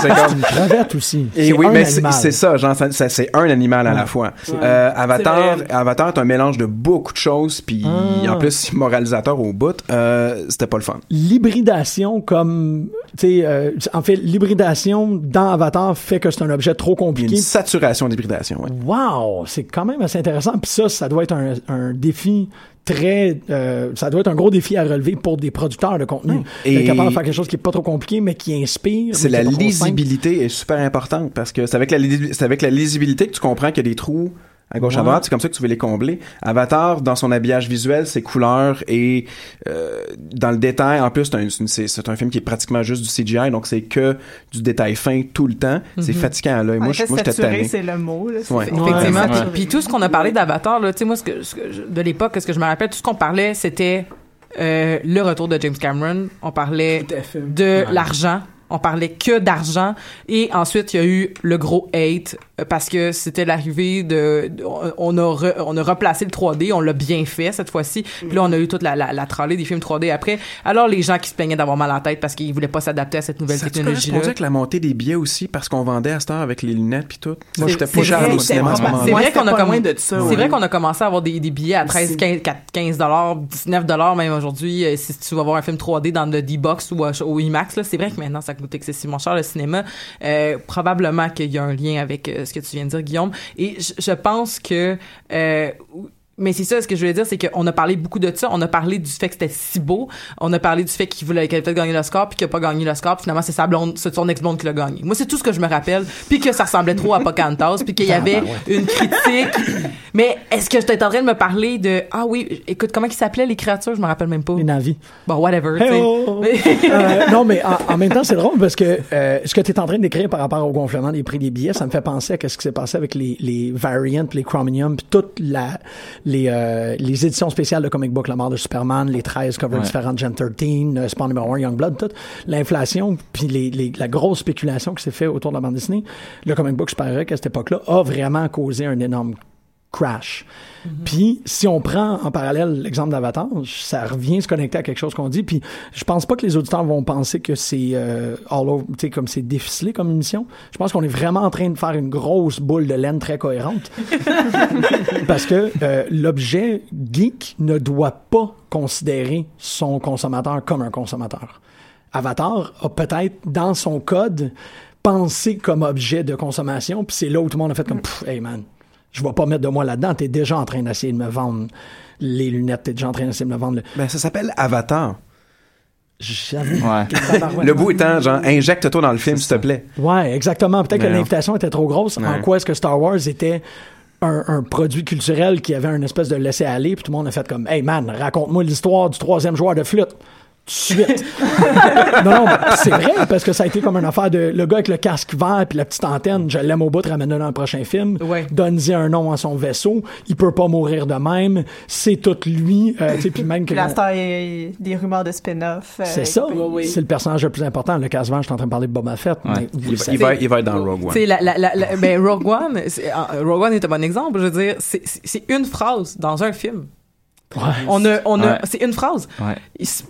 C'est comme- Une crevette aussi. Et C'est oui, un mais c'est ça, genre, ça, c'est un animal à la fois. Euh, Avatar, C'est vrai. Avatar est un mélange de beaucoup de choses, puis Ah. en plus, moralisateur au bout, euh, c'était pas le fun. L'hybridation comme, tu sais, euh, en fait, l'hybridation dans Avatar fait que c'est un objet trop Il y a compliqué. une saturation d'hybridation, ouais. Wow, c'est quand même assez intéressant. Puis ça, ça doit être un, un défi très, euh, ça doit être un gros défi à relever pour des producteurs de contenu. Et- D'être capable de faire quelque chose qui est pas trop compliqué, mais qui inspire. C'est la trop simple. lisibilité est super importante parce que c'est avec la c'est avec la lisibilité que tu comprends qu'il y a des trous à gauche à droite, c'est comme ça que tu veux les combler. Avatar, dans son habillage visuel, ses couleurs et euh, dans le détail, en plus, c'est un, c'est- c'est un film qui est pratiquement juste du CGI, donc c'est que du détail fin tout le temps. C'est Mhm. fatigant à l'œil. Moi, je- moi, saturé, c'est le mot. Là. Ouais. Effectivement. Ouais. Puis, tout ce qu'on a parlé d'Avatar, là, tu sais, moi, ce que, ce que je- de l'époque, ce que je me rappelle, tout ce qu'on parlait, c'était euh, le retour de James Cameron. On parlait de l'argent. On parlait que d'argent. Et ensuite, il y a eu le gros hate euh, parce que c'était l'arrivée de, on a re- on a replacé le 3D, on l'a bien fait cette fois-ci. Puis là, on a eu toute la, la, des films 3D après. Alors, les gens qui se plaignaient d'avoir mal à la tête parce qu'ils voulaient pas s'adapter à cette nouvelle Ça a technologie-là. correspondu avec la montée des billets aussi parce qu'on vendait à cette heure avec les lunettes puis tout? Moi, C'est- j'étais pas cher vrai, au c'est cinéma à ce vrai. moment-là. C'est vrai qu'on a ça, C'est ouais. vrai qu'on a commencé à avoir des, des billets à 13, 15, 15 dollars, 19 dollars même aujourd'hui. euh, Si tu vas voir un film 3D dans le D-Box ou euh, au IMAX, là, c'est vrai que maintenant ça coûte excessivement cher le cinéma. Euh, probablement qu'il y a un lien avec euh, ce que tu viens de dire, Guillaume. Et je, pense que euh, mais c'est ça, ce que je voulais dire, c'est qu'on a parlé beaucoup de ça. On a parlé du fait que c'était si beau. On a parlé du fait qu'il voulait, qu'il avait peut-être gagné l'Oscar, puis qu'il a pas gagné l'Oscar. Puis finalement, c'est sa blonde, c'est son ex-blonde qui l'a gagné. Moi, c'est tout ce que je me rappelle. Puis que ça ressemblait trop à Pocahontas, puis qu'il y avait une critique. Mais est-ce que j'étais en train de me parler de, ah oui, écoute, comment ils s'appelaient les créatures? Je me rappelle même pas. Les navis. Bon, whatever! Mais- Euh, non, mais en, en même temps, c'est drôle parce que euh, ce que tu es en train d'écrire par rapport au gonflement des prix des billets, ça me fait penser à ce qui s'est passé avec les, les variants, les chromium, puis toutes la, les, euh, les éditions spéciales de comic book, La mort de Superman, les 13 covers Ouais. différents de Gen 13, euh, Spawn numéro 1, Youngblood, tout. L'inflation, puis les, les, la grosse spéculation qui s'est fait autour de la bande dessinée, le comic book Super Heroic à cette époque-là a vraiment causé un énorme crash. Puis, si on prend en parallèle l'exemple d'Avatar, ça revient se connecter à quelque chose qu'on dit. Puis, je pense pas que les auditeurs vont penser que c'est euh, all over, comme c'est déficelé comme émission. Je pense qu'on est vraiment en train de faire une grosse boule de laine très cohérente. Parce que euh, l'objet geek ne doit pas considérer son consommateur comme un consommateur. Avatar a peut-être, dans son code, pensé comme objet de consommation, puis c'est là où tout le monde a fait comme, Pff, hey man, je vais pas mettre de moi là-dedans, t'es déjà en train d'essayer de me vendre les lunettes, t'es déjà en train d'essayer de me vendre le... Ben, ça s'appelle Avatar. J'avoue. Ouais. Le bout étant, genre, injecte-toi dans le film, s'il te plaît. Ouais, exactement. Peut-être que l'invitation était trop grosse. En quoi est-ce que Star Wars était un, un produit culturel qui avait une espèce de laisser-aller, puis tout le monde a fait comme, hey man, raconte-moi l'histoire du troisième joueur de flûte. Suite. non, non, c'est vrai, parce que ça a été comme une affaire de le gars avec le casque vert puis la petite antenne, je l'aime au bout, ramène-le dans le prochain film. Ouais. Donne-y un nom à son vaisseau. Il peut pas mourir de même. C'est tout lui. Euh, tu sais, puis même que. Star, il y a des rumeurs de spin-off. euh, C'est ça. oui. C'est le personnage le plus important. Le casque vert, je suis en train de parler de Boba Fett. Ouais. mais vous Il va, il va, il va être dans Rogue One. Tu sais, la, la, la, la- ben, Rogue One, c'est- euh, Rogue One est un bon exemple. Je veux dire, c'est- une phrase dans un film. Ouais. On a, on a, Ouais. c'est une phrase. Ouais.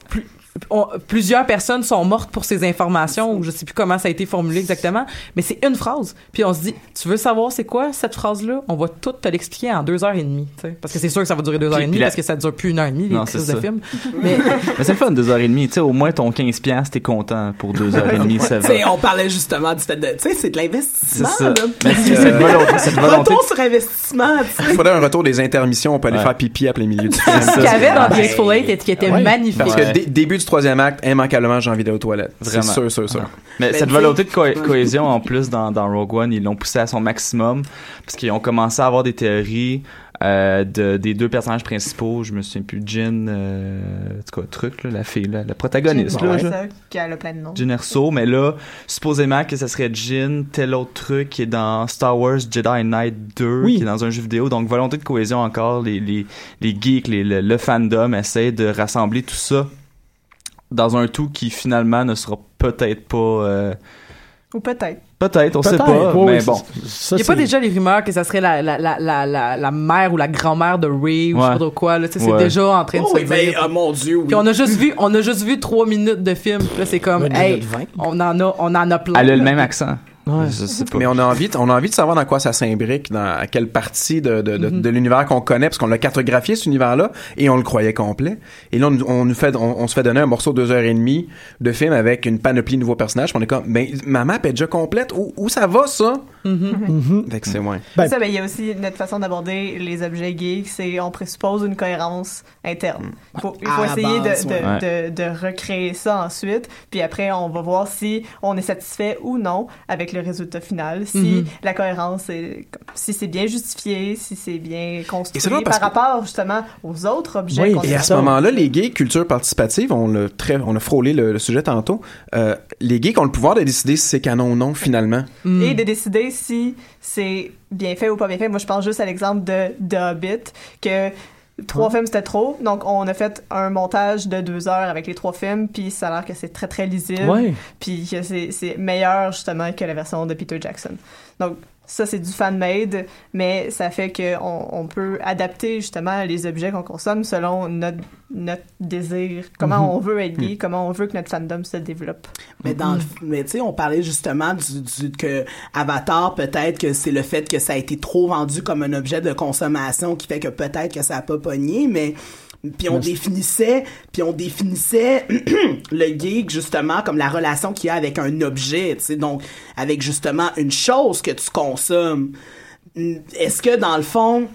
Plus- on- plusieurs personnes sont mortes pour ces informations, ou je sais plus comment ça a été formulé exactement, mais c'est une phrase. Puis on se dit, tu veux savoir c'est quoi cette phrase-là? On va tout te l'expliquer en deux heures et demie. Parce que c'est sûr que ça va durer deux heures et demie, la- parce que ça dure plus une heure et demie, les Non, crises de film. Mais, Mais c'est le fun, deux heures et demie. Tu sais, au moins ton 15$, piastres, t'es content pour deux heures et demie, ça va. on parlait justement du fait de, tu sais, c'est de l'investissement, c'est cette volonté. Retour sur investissement. Il faudrait un retour des intermissions, on peut aller Ouais. faire pipi à plein milieu du film. ce qu'il y avait dans Graceful Eight qui était magnifique. Parce que dé- début du troisième acte, immanquablement, j'ai envie d'aller aux toilettes. Vraiment. C'est sûr, sûr, sûr. Mais Ben, cette volonté de co- cohésion, en plus, dans, dans Rogue One, ils l'ont poussé à son maximum, parce qu'ils ont commencé à avoir des théories euh, de, des deux personnages principaux. Je me souviens plus, Jin, euh, en tout cas, truc, là, la fille, là, la protagoniste, là, Ouais, je- ça, qui a le plein de noms. Jin Erso, mais là, supposément que ça serait Jin, tel autre truc qui est dans Star Wars Jedi Knight 2, Oui. qui est dans un jeu vidéo. Donc, volonté de cohésion encore, les, les, les geeks, les, le, le fandom essaie de rassembler tout ça dans un tout qui finalement ne sera peut-être pas... euh, Ou peut-être. Peut-être, on sait Peut-être, pas, oui, mais bon. ça, Il y a pas déjà les rumeurs que ça serait la, la, la, la, la, la mère ou la grand-mère de Ray ou je sais Ouais. pas quoi. C'est Ouais. déjà en train de Oh, se oui, mais, dire. oh mon Dieu, oui. Puis on a juste vu, on a juste vu trois minutes de film. Puis Là, c'est comme, hey, on en a, on en a plein. Elle a le même accent. Ouais. Je sais pas. Mais on a envie, de- on a envie de savoir dans quoi ça s'imbrique, dans à quelle partie de, de, de, de l'univers qu'on connaît, parce qu'on l'a cartographié cet univers-là et on le croyait complet. Et là, on, on nous fait, on, on se fait donner un morceau de deux heures et demie de film avec une panoplie de nouveaux personnages. puis on est comme, ben ma map est déjà complète. Où, où ça va ça? Fait que c'est moins. Ben- ça, ben, il y a aussi notre façon d'aborder les objets geeks, c'est on présuppose une cohérence interne. Il faut, il faut la essayer base, de, de, ouais. de, de recréer ça ensuite, puis après on va voir si on est satisfait ou non avec le résultat final, si Mhm. la cohérence est, si c'est bien justifié, si c'est bien construit par que- rapport justement aux autres objets Oui, qu'on Et à ce moment-là, les gays, culture participative, on l'a très, on a frôlé le, le sujet tantôt. Euh, les gays ont le pouvoir de décider si c'est canon ou non finalement. Mm. et de décider si c'est bien fait ou pas bien fait. Moi, je pense juste à l'exemple de The Hobbit, que trois films c'était trop, donc on a fait un montage de deux heures avec les trois films, puis ça a l'air que c'est très très lisible, Ouais. puis que c'est c'est meilleur justement que la version de Peter Jackson. Donc ça c'est du fan-made, mais ça fait qu'on on peut adapter justement les objets qu'on consomme selon notre, notre désir, comment Mhm. on veut être gay, comment on veut que notre fandom se développe. Mais dans le- mais tu sais on parlait justement du, du que Avatar peut-être que c'est le fait que ça a été trop vendu comme un objet de consommation qui fait que peut-être que ça a pas pogné mais puis on définissait puis on définissait le geek justement comme la relation qu'il y a avec un objet tu sais donc avec justement une chose que tu consommes. Est-ce que dans le fond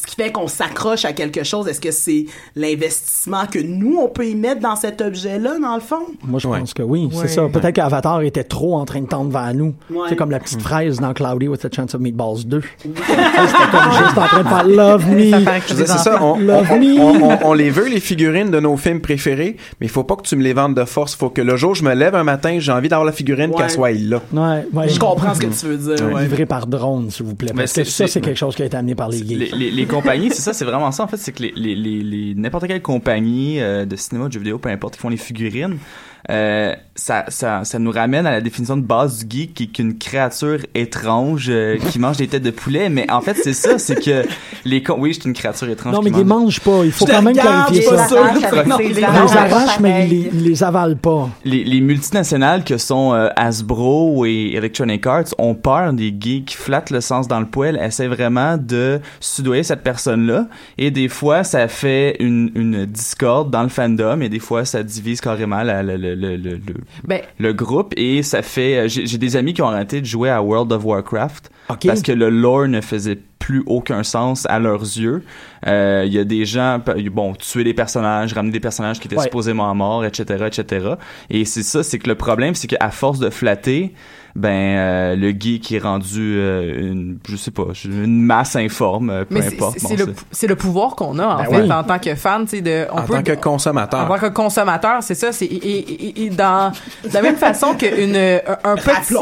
ce qui fait qu'on s'accroche à quelque chose, est-ce que c'est l'investissement que nous, on peut y mettre dans cet objet-là, dans le fond? Moi, je Ouais. pense que oui, Ouais. c'est ça. Peut-être qu'Avatar était trop en train de tendre vers nous. Ouais. C'est comme la petite fraise dans Cloudy with a Chance of Meatballs 2. C'était comme juste en train de faire Love Me. C'est ça, on, Love on- me. on- on- on les veut, les figurines de nos films préférés, mais il faut pas que tu me les vendes de force. faut que le jour où je me lève un matin, j'ai envie d'avoir la figurine, Ouais. qu'elle soit là. Ouais, ouais. Je comprends ce que tu veux dire, ouais. Livré par drone, s'il vous plaît. Mais Parce que c'est- ça, c'est- c'est quelque chose qui a été amené par les gays. Les, les, les compagnies, c'est ça, c'est vraiment ça en fait, c'est que les, les, les, les- n'importe quelle compagnie euh, de cinéma, de jeux vidéo, peu importe, qui font les figurines, euh, ça, ça, ça nous ramène à la définition de base du geek qui est qu'une créature étrange euh, qui mange des têtes de poulet. Mais en fait, c'est ça, c'est que les com- oui, c'est une créature étrange. Non, mais ils les mange- mangent pas. Il faut Je quand même clarifier ça. sûr. Non, les arrachent, mais ils les, les avalent pas. les, les multinationales que sont euh, Hasbro et Electronic Arts ont peur des geeks qui flattent le sens dans le poil, essaient vraiment de soudoyer cette personne-là. Et des fois, ça fait une, une discorde dans le fandom et des fois, ça divise carrément la- le, le, le- Ben, le groupe et ça fait... euh, J'ai des amis qui ont arrêté de jouer à World of Warcraft parce que le lore ne faisait plus aucun sens à leurs yeux. Euh, Il y a des gens, bon, tuer des personnages, ramener des personnages qui étaient Ouais. supposément morts, etc., etc. Et c'est ça, c'est que le problème, c'est qu'à force de flatter, ben euh, le geek est rendu euh, une, je sais pas, une masse informe, euh, peu mais importe. c'est Bon, le, pouvoir qu'on a, en Ben fait, oui. en tant que fan, tu sais, de, on En peut, tant que en consommateur. tant que consommateur, c'est ça, c'est, et, et- et- dans, de la même façon qu'une, un, un petit,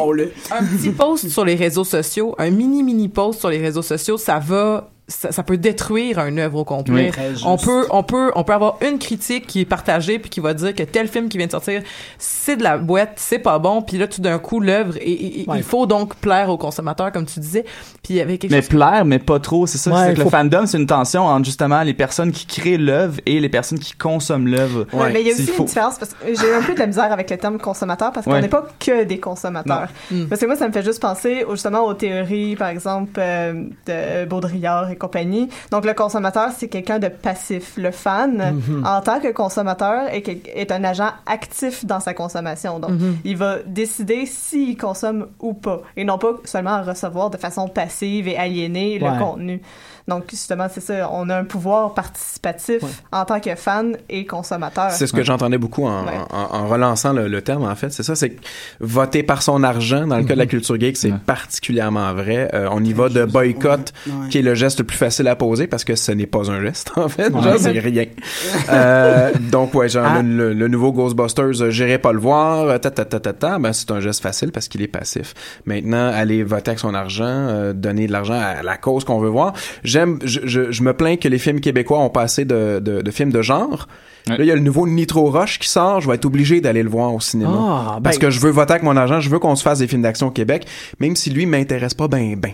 un petit post sur les réseaux sociaux, un mini mini post sur les réseaux sociaux, ça va ça, ça peut détruire un œuvre au complet. Oui, très juste. on peut on peut on peut avoir une critique qui est partagée puis qui va dire que tel film qui vient de sortir c'est de la boîte, c'est pas bon, puis là tout d'un coup l'œuvre et, et- et Ouais. il faut donc plaire aux consommateurs comme tu disais. Puis il y avait quelque Mais chose plaire, mais pas trop, c'est ça. Ouais, c'est que faut- le fandom, c'est une tension entre justement les personnes qui créent l'œuvre et les personnes qui consomment l'œuvre. Ouais, mais il y a aussi faut- une différence parce que j'ai un peu de la misère avec le terme consommateur parce qu'on Ouais. n'est pas que des consommateurs. Mm. Parce que moi, ça me fait juste penser au- justement aux théories, par exemple, euh, de Baudrillard et compagnie. Donc, le consommateur, c'est quelqu'un de passif. Le fan, Mhm. en tant que consommateur, est, est un agent actif dans sa consommation. Donc, Mhm. il va décider s'il consomme ou pas. Et non pas seulement recevoir de façon passive et aliénée Ouais. le contenu. Donc, justement, c'est ça. On a un pouvoir participatif Ouais. en tant que fan et consommateur. C'est ce que j'entendais beaucoup en, Ouais. en, en relançant le, le terme, en fait. C'est ça, c'est que voter par son argent, dans le cas de la culture geek, c'est Ouais. particulièrement vrai. Euh, on y va de boycott, Ouais. qui est le geste le plus facile à poser parce que ce n'est pas un geste, en fait. Ouais. Genre, c'est rien. euh, donc, ouais, genre, Ah. le, le nouveau Ghostbusters, euh, j'irai pas le voir, euh, ta, ta, ta, ta, ta, ben, c'est un geste facile parce qu'il est passif. Maintenant, aller voter avec son argent, euh, donner de l'argent à la cause qu'on veut voir. J'aime, je, je, je me plains que les films québécois ont passé de, de, de films de genre. Ouais. Là, il y a le nouveau Nitro Rush qui sort. Je vais être obligé d'aller le voir au cinéma. Ah, ben- parce que je veux voter avec mon argent. Je veux qu'on se fasse des films d'action au Québec, même si lui m'intéresse pas ben ben.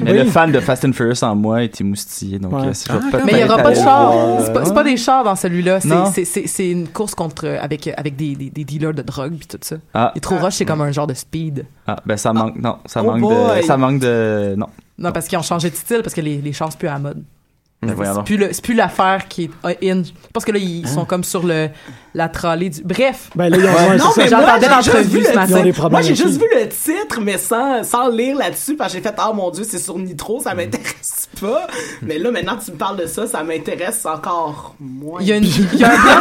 Mais Oui. le fan de Fast and Furious en moi est émoustillé, donc Ouais. euh, Ah, Mais il y aura pas de char. voir, C'est pas, euh, pas des chars dans celui-là. C'est- une course contre avec avec des, des, des dealers de drogue puis tout ça. Ah, Et trop rush, c'est comme un genre de speed. ah, ben ça manque, non, ça Oh manque boy. de, ça manque de, non. Non, parce qu'ils ont changé de style parce que les, les chars c'est plus à la mode. Ben, voyons C'est plus le- plus l'affaire qui est in. Parce que là ils Hein? sont comme sur le la trolley du. Bref. Ben là, ils ont, ouais, Non, mais J'entendais j'ai juste l'entrevue vu ce le- matin. Moi, j'ai juste vu le titre, mais sans, sans lire là-dessus, parce que j'ai fait, ah mon dieu, c'est sur Nitro, ça m'intéresse pas. Mais là, maintenant que tu me parles de ça, ça m'intéresse encore moins. Il y a, une, il y a un plan,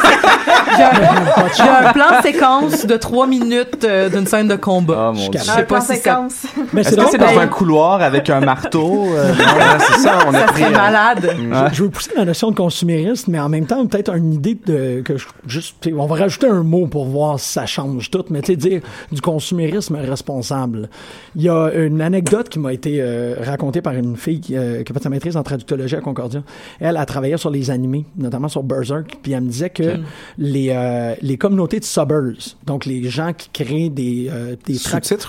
il y a un- a plan séquence de 3 minutes euh, d'une scène de combat. Ah, mon Je dieu. Je sais pas si ça. Mais Est-ce c'est que c'est dans un couloir avec un marteau? euh, c'est ça. On a ça pris. serait euh, malade. Je, je veux pousser la notion de consumériste, mais en même temps, peut-être une idée de que je, juste, on va rajouter un mot pour voir si ça change tout, mais tu sais, dire du consumérisme responsable. Il y a une anecdote qui m'a été euh, racontée par une fille qui, euh, qui a fait sa maîtrise en traductologie à Concordia. Elle a travaillé sur les animés, notamment sur Berserk, puis elle me disait que les, euh, les communautés de subbers, donc les gens qui créent des, euh, des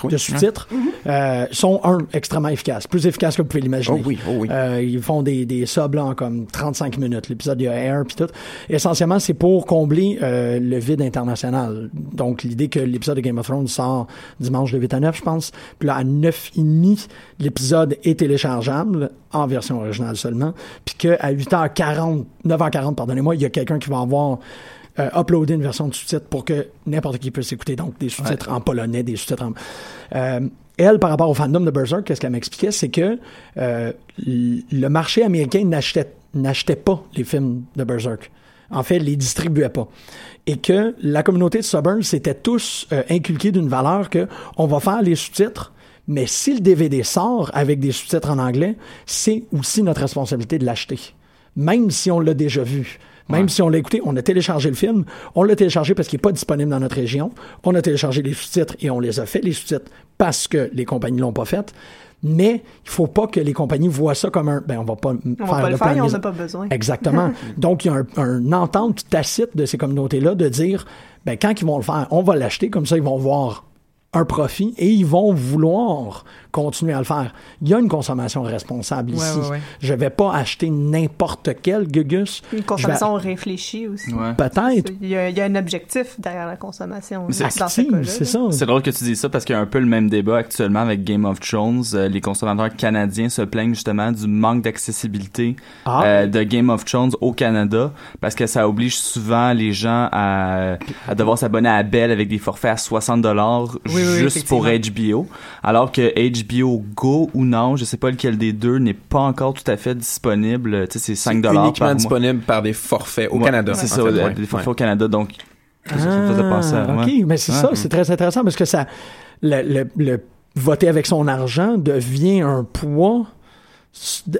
oui. de sous-titres, euh, sont, un, extrêmement efficaces, plus efficaces que vous pouvez l'imaginer. Oh oui, oh oui. Euh, ils font des, des subs là, en comme 35 minutes. L'épisode, a Air puis tout. Essentiellement, c'est pour combler euh, le vide international. Donc, l'idée que l'épisode de Game of Thrones sort dimanche de 8 à 9, je pense. Puis là, à 9 et demi, l'épisode est téléchargeable en version originale seulement. Puis qu'à 8h40, 9h40, pardonnez-moi, il y a quelqu'un qui va avoir euh, uploadé une version de sous-titres pour que n'importe qui puisse écouter. Donc, des sous-titres en polonais, des sous-titres en... Euh, elle, par rapport au fandom de Berserk, qu'est-ce qu'elle m'expliquait, c'est que euh, le marché américain n'achetait n'achetait pas les films de Berserk. En fait, les distribuait pas. Et que la communauté de Suburban s'était tous euh, inculqués d'une valeur que on va faire les sous-titres, mais si le DVD sort avec des sous-titres en anglais, c'est aussi notre responsabilité de l'acheter. Même si on l'a déjà vu. Même si on l'a écouté, on a téléchargé le film, on l'a téléchargé parce qu'il n'est pas disponible dans notre région, on a téléchargé les sous-titres et on les a fait, les sous-titres, parce que les compagnies l'ont pas fait. Mais il faut pas que les compagnies voient ça comme un, ben on va pas On faire va pas le faire, de on n'a pas besoin. Exactement. Donc, il y a un, un entente tacite de ces communautés-là de dire, ben, quand ils vont le faire, on va l'acheter, comme ça, ils vont voir un profit et ils vont vouloir continuer à le faire. Il y a une consommation responsable Ouais, ici. ouais, ouais. Je vais pas acheter n'importe quel Gugus. Une consommation réfléchie aussi. Ouais. Peut-être. Il y, a, il y a un objectif derrière la consommation. c'est c'est ça. C'est drôle que tu dises ça parce qu'il y a un peu le même débat actuellement avec Game of Thrones. Euh, les consommateurs canadiens se plaignent justement du manque d'accessibilité Ah. euh, de Game of Thrones au Canada parce que ça oblige souvent les gens à, à devoir s'abonner à Bell avec des forfaits à 60 dollars Oui, oui, juste pour HBO. Alors que HBO Go ou non, je sais pas lequel des deux n'est pas encore tout à fait disponible. Tu sais, c'est 5 dollars uniquement par mois. disponible par des forfaits au Ouais, Canada. C'est ça, fait, ouais. des forfaits Ouais. au Canada. Donc, ça me faisait penser à- Ah, OK, mais c'est Ouais. ça, c'est très intéressant parce que ça, le, le, le voter avec son argent devient un poids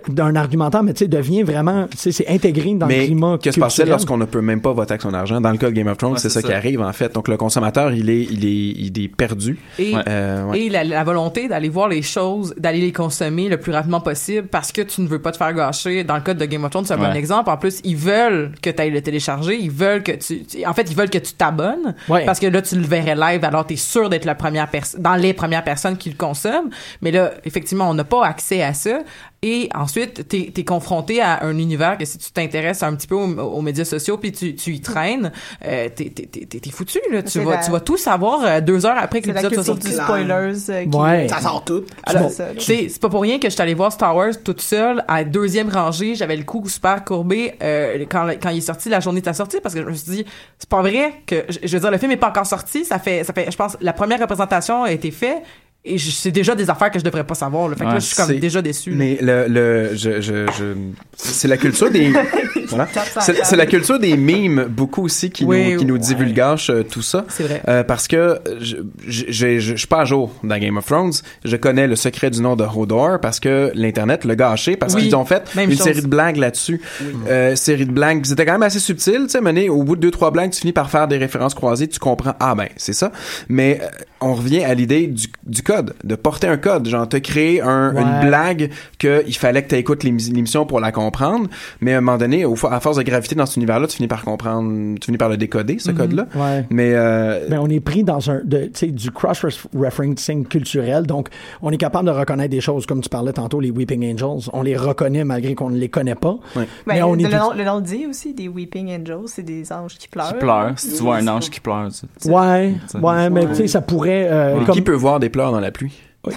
d'un argumentaire, mais tu sais, devient vraiment, tu sais, c'est intégré dans le climat que se passe-t-il culturel. lorsqu'on ne peut même pas voter avec son argent? Dans le cas de Game of Thrones, Ouais, c'est ça, ça. qui arrive, en fait. Donc, le consommateur, il est, il est, il est perdu. Et, Euh, ouais. et la, la volonté d'aller voir les choses, d'aller les consommer le plus rapidement possible parce que tu ne veux pas te faire gâcher. Dans le cas de Game of Thrones, c'est un bon exemple. En plus, ils veulent que tu ailles le télécharger. Ils veulent que tu, tu- en fait, ils veulent que tu t'abonnes Ouais. parce que là, tu le verrais live. Alors, tu es sûr d'être la première personne, dans les premières personnes qui le consomment. Mais là, effectivement, on n'a pas accès à ça. Et ensuite, t'es es confronté à un univers que si tu t'intéresses un petit peu aux, aux médias sociaux puis tu, tu y traînes, euh, t'es t'es- t'es- t'es foutu. Là. Tu, vas, la- tu vas tout savoir euh, deux heures après que C'est la l'épisode soit culture sorti. spoilers. euh, qui- Ouais. Ça sort tout. Alors, c'est pas pour rien que je suis allée voir Star Wars toute seule à deuxième rangée. J'avais le cou super courbé euh, quand, quand il est sorti, la journée de sa sortie, parce que je me suis dit, c'est pas vrai que, je, je veux dire, le film est pas encore sorti. Ça fait, ça fait, je pense, la première représentation a été faite. Et c'est déjà des affaires que je devrais pas savoir. Là. Fait que là, je suis comme déjà déçu. là. Mais le, le, je, je, je, c'est la culture des, voilà. C'est, la culture des mimes beaucoup aussi qui Oui, nous, qui nous divulgage euh, tout ça. C'est vrai. Euh, parce que je, je, suis pas à jour dans Game of Thrones. Je connais le secret du nom de Hodor parce que l'internet l'a gâché parce Oui, qu'ils ont fait une chose. série de blagues là-dessus. Euh, série de blagues, c'était quand même assez subtil, tu sais, mené au bout de deux trois blagues, tu finis par faire des références croisées, tu comprends ah ben, c'est ça. Mais euh, on revient à l'idée du, du code, de porter un code. Genre, te créer un, Ouais. une blague que il fallait que tu écoutes l'émission pour la comprendre, mais à un moment donné, au, à force de graviter dans cet univers-là, tu finis par comprendre, tu finis par le décoder, ce Mhm. code-là. Ouais. Mais euh, Ben, on est pris dans un, de, tu sais, du cross-referencing culturel. Donc, on est capable de reconnaître des choses, comme tu parlais tantôt, les Weeping Angels. On les reconnaît malgré qu'on ne les connaît pas. Ouais. Mais on est le, tout- nom, le nom le dit aussi, des Weeping Angels, c'est des anges qui pleurent. Qui pleure. Si tu vois un ange qui pleure, tu- tu- Ouais, tu- ouais, mais tu sais, ça pourrait. Euh, comme- qui peut voir des pleurs dans la pluie?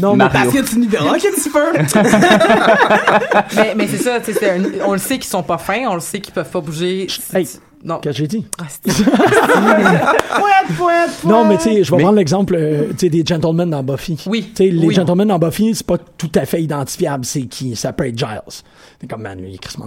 Non, mais Parce que tu n'y verras qu'un petit peu. mais mais c'est ça, tu sais, c'est un- on le sait qu'ils sont pas fins, on le sait qu'ils peuvent pas bouger. Hey, Non. qu'est-ce que j'ai dit? Ah, c'est- Pouette, pouette, Non, mais tu sais, je vais Mais- prendre l'exemple euh, tu sais, des gentlemen dans Buffy. Oui, Tu sais, les oui. gentlemen dans Buffy, c'est pas tout à fait identifiable. C'est qui? Ça peut être Giles. C'est comme, man, lui, il est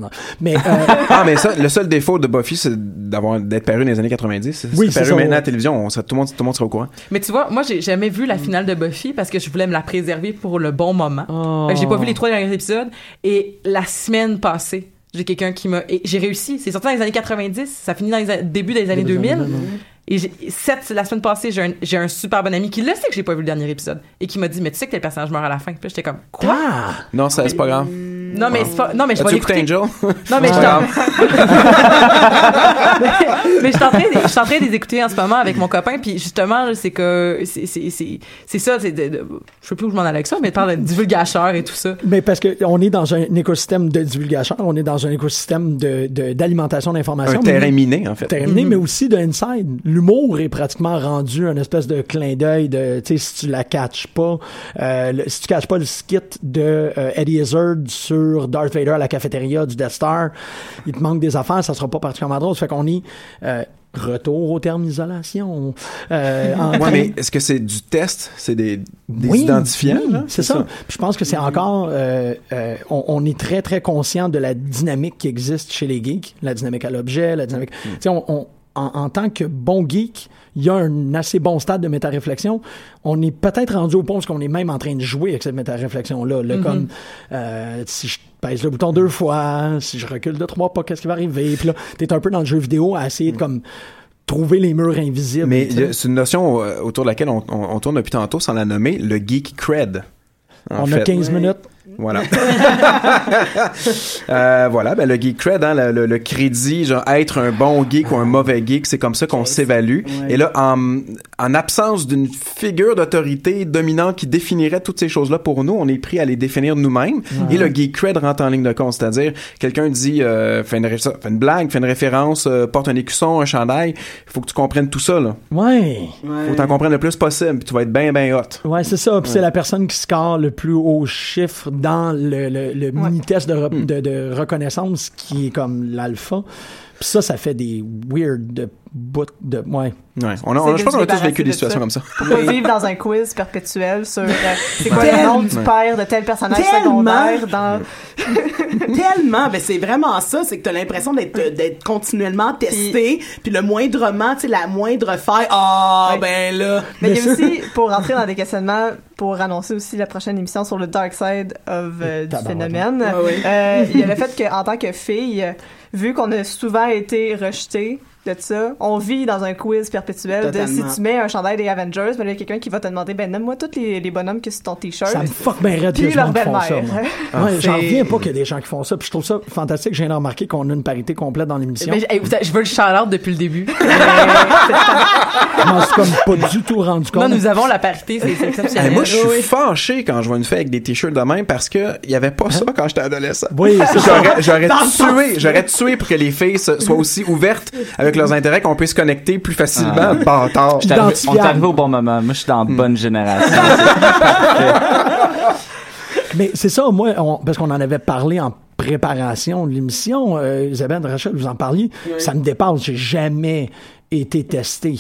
Mais, euh, ah, mais ça, le seul défaut de Buffy, c'est d'avoir, d'être paru dans les années 90. Oui, c'est c'est paru ça, maintenant à ouais. la télévision, on serait, tout le monde, tout le monde serait au courant. Mais tu vois, moi, j'ai jamais vu la finale de Buffy parce que je voulais me la préserver pour le bon moment. Oh. J'ai pas vu les trois derniers épisodes. Et la semaine passée, j'ai quelqu'un qui m'a... Et j'ai réussi. C'est sorti dans les années 90. Ça finit dans les a- début des années 2000. Et j'ai- cette, la semaine passée, j'ai un, j'ai un super bon ami qui le sait que j'ai pas vu le dernier épisode et qui m'a dit, mais tu sais que tel personnage meurt à la fin. Puis j'étais comme, quoi? ah! Non, ça, c'est pas grave. Non, mais c'est pas, non, mais je vais l'écouter. Angel? Non, mais je mais, mais je suis en train de- je suis en train de les écouter en ce moment avec mon copain puis justement c'est que c'est c'est c'est c'est ça c'est de, de- je sais plus où je m'en allais avec ça mais parle de divulgateur et tout ça Mais parce que on est dans un écosystème de divulgation, on est dans un écosystème de, de- d'alimentation d'informations. Un terrain miné, en fait. Terrain miné, mais aussi de inside. L'humour est pratiquement rendu un espèce de clin d'œil de, tu sais, si tu la catches pas, euh, le- si tu catches pas le skit de euh, Eddie Izzard sur Darth Vader à la cafétéria du Death Star, il te manque des affaires, ça sera pas particulièrement drôle. Ça fait qu'on est euh, retour au terme isolation. Euh, en Ouais, train- mais est-ce que c'est du test? C'est des, des oui, identifiants? oui, c'est ça. Puis je pense que c'est encore, euh, euh, on, on est très très conscient de la dynamique qui existe chez les geeks, la dynamique à l'objet, la dynamique. Tu sais, on, on- en, en tant que bon geek, il y a un assez bon stade de méta-réflexion. On est peut-être rendu au point parce qu'on est même en train de jouer avec cette méta-réflexion-là. là, Mhm. Comme euh, si je pèse le bouton deux fois, si je recule de trois pas, qu'est-ce qui va arriver? Puis là, t'es un peu dans le jeu vidéo à essayer de comme trouver les murs invisibles. Mais c'est une notion euh, autour de laquelle on, on- on tourne depuis tantôt sans la nommer, le geek cred. En on a fait. 15 minutes. Voilà. Euh, voilà, ben le geek cred, hein, le, le- le crédit, genre être un bon geek ou un mauvais geek, c'est comme ça qu'on s'évalue. Et là, en, en absence d'une figure d'autorité dominante qui définirait toutes ces choses-là pour nous, on est pris à les définir nous-mêmes. Et le geek cred rentre en ligne de compte, c'est-à-dire quelqu'un dit, euh, fait, une, ré- fait une blague, fait une référence, euh, porte un écusson, un chandail, il faut que tu comprennes tout ça. Là. Ouais. faut que tu en comprennes le plus possible, puis tu vas être bien, bien hot. Ouais, c'est ça. Puis c'est la personne qui score le plus haut chiffre dans le, le, le mini-test de, re- de, de reconnaissance qui est comme l'alpha. Puis ça, ça fait des weird bout de... Ouais. Ouais. On a, on a- je pense qu'on a tous vécu des de situations ça. comme ça. Pour pas vivre dans un quiz perpétuel sur euh, c'est quoi Tellement. le nom du père de tel personnage Tellement. secondaire dans Tellement, ben c'est vraiment ça, c'est que t'as l'impression d'être d'être continuellement testé, puis le moindrement, tu sais, la moindre faille, ah Ouais. ben là. Mais il y a aussi, pour rentrer dans des questionnements, pour annoncer aussi la prochaine émission sur le dark side of, euh, du phénomène, Ouais, ouais. euh, il y a le fait qu'en tant que fille, euh, vu qu'on a souvent été rejeté de ça, on vit dans un quiz perpétuel de si tu mets un chandail des Avengers, ben il y a quelqu'un qui va te demander, ben nomme-moi tous les, les bonhommes qui sont sur ton t-shirt. Ça me fuck bien raide que leur belle-mère. Ouais, j'en reviens pas qu'il y a des gens qui font ça. Puis je trouve ça fantastique. Je viens de remarquer qu'on a une parité complète dans l'émission. Ben, je- veux le shout-out depuis le début Je m'en suis comme pas du tout rendu compte. non nous avons la parité c'est exceptionnel moi, je suis Oui. fâché quand je vois une fille avec des t-shirts de même parce que il y avait pas ça quand j'étais adolescent. Oui, c'est ça. J'aurais, tué, j'aurais tué pour que les filles soient aussi ouvertes avec leurs intérêts qu'on puisse se connecter plus facilement. Ah. Bâtard. On est arrivé au bon moment. Moi, je suis dans la bonne génération. Mais c'est ça, moi, on- parce qu'on en avait parlé en préparation de l'émission, euh, Isabelle Rachel, vous en parliez, ça me dépasse. J'ai jamais été testé.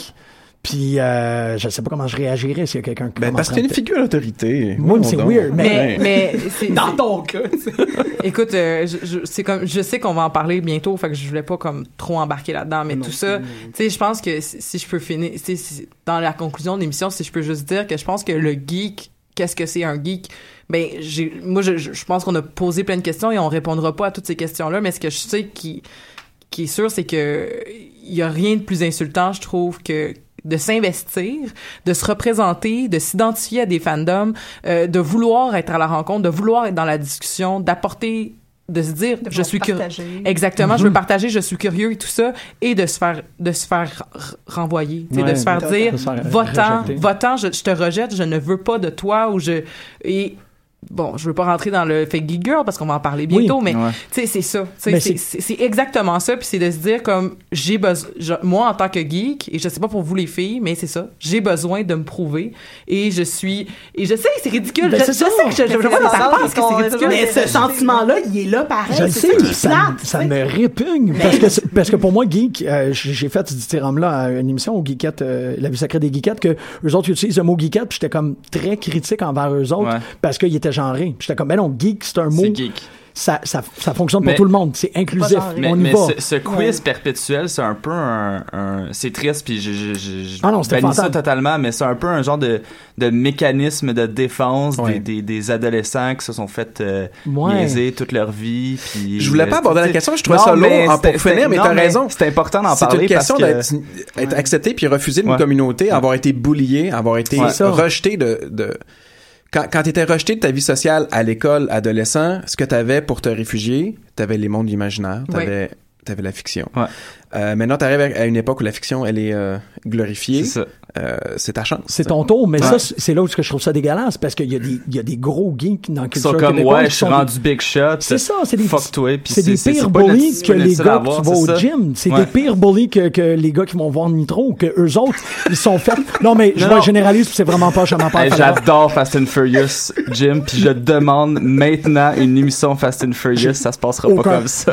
Puis, euh, je sais pas comment je réagirais s'il y a quelqu'un qui Ben, parce que t'es une figure d'autorité. Moi, c'est weird, mais mais c'est Dans ton cas, tu sais. Écoute, euh, je, comme, je sais qu'on va en parler bientôt, fait que je voulais pas comme trop embarquer là-dedans, mais tout ça, tu sais, je pense que si, si je peux finir, tu sais, si- dans la conclusion de l'émission, si je peux juste dire que je pense que le geek, qu'est-ce que c'est un geek? Ben, j'ai, moi, je, je je pense qu'on a posé plein de questions et on répondra pas à toutes ces questions-là, mais ce que je sais qui, qui est sûr, c'est que il y a rien de plus insultant, je trouve, que de s'investir, de se représenter, de s'identifier à des fandoms, euh, de vouloir être à la rencontre, de vouloir être dans la discussion, d'apporter de se dire De je suis curieux exactement je veux Mhm. partager je suis curieux et tout ça et de se faire de se faire renvoyer tu sais, Ouais, de se faire dire votant votant je, je te rejette je ne veux pas de toi ou je et bon je veux pas rentrer dans le fake geek girl parce qu'on va en parler bientôt Oui. mais Ouais. tu sais c'est ça Mais c'est exactement ça puis c'est de se dire comme j'ai besoin moi en tant que geek et je sais pas pour vous les filles mais c'est ça j'ai besoin de me prouver et je suis et je sais c'est ridicule Ben, je, je ça. sais que je, je, je vois ça, parce que c'est est ridicule Mais ce sentiment-là, il est là pareil. Je le sais, ça ça, plate, ça sais. me répugne. Parce que, parce que pour moi, geek, euh, j'ai fait ce dithyrambe-là à une émission au Geekette, euh, La vie secrète des Geekettes, que eux autres utilisent le mot Geekette, puis j'étais comme très critique envers eux autres Ouais. parce qu'ils étaient genrés. Puis j'étais comme, ben non, geek, c'est un mot, C'est geek. ça, ça, ça fonctionne pour Mais- tout le monde, c'est inclusif, genré. Mais, on y mais va. ce, ce quiz perpétuel, c'est un peu un, un- c'est triste puis je, je, je, je Ah non, bannis ça totalement, mais c'est un peu un genre de, de mécanisme de défense Ouais. des, des, des adolescents qui se sont fait euh, Ouais. niaiser toute leur vie. Puis Je voulais pas euh, aborder la sais- question, je trouvais Non, ça lourd mais en- pour finir, mais t'as raison. C'est important d'en C'est parler une question que d'être être accepté puis refusé d'une Ouais. communauté, avoir été bullié, avoir été C'est ça. rejeté de, de quand, quand t'étais rejeté de ta vie sociale à l'école, adolescent, ce que t'avais pour te réfugier, t'avais les mondes imaginaires, t'avais t'avais la fiction. Ouais. Euh, maintenant, t'arrives à à une époque où la fiction, elle est euh, glorifiée. C'est ça. Euh, c'est ta chance. C'est ton tour, mais Ouais. ça, c'est là où je trouve ça dégueulasse, parce qu'il y, a des- il y a des gros geeks dans culture sont comme ouais, je suis sont rendu big shot. C'est ça, c'est des fuck toi. puis c'est des pires bullies que les gars qui vont au gym. C'est Ouais. des pires bullies que, que les gars qui vont voir Nitro, que eux autres, ils sont faits. Non, mais je généralise, puis c'est vraiment pas, je m'en parle. J'adore Fast and Furious, Jim, puis je demande maintenant une émission Fast and Furious, ça se passera pas comme ça.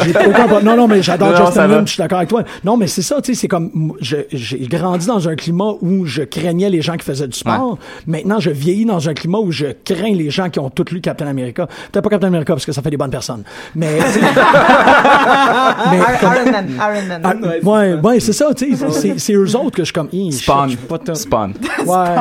Non, non, mais j'adore Justin. Lin, je suis d'accord avec toi. Non, mais c'est ça, tu sais, c'est comme, je- j'ai grandi dans un climat où je craignais les gens qui faisaient du sport. Maintenant, je vieillis dans un climat où je crains les gens qui ont tous lu Captain America. Peut-être pas Captain America parce que ça fait des bonnes personnes. Mais, mais Iron Man. Iron Man. Ah, ouais, ouais, c'est ça, tu sais, c'est- eux autres que je suis comme, Hi, shit, Spawn. je suis pas tant- Spawn. Ouais.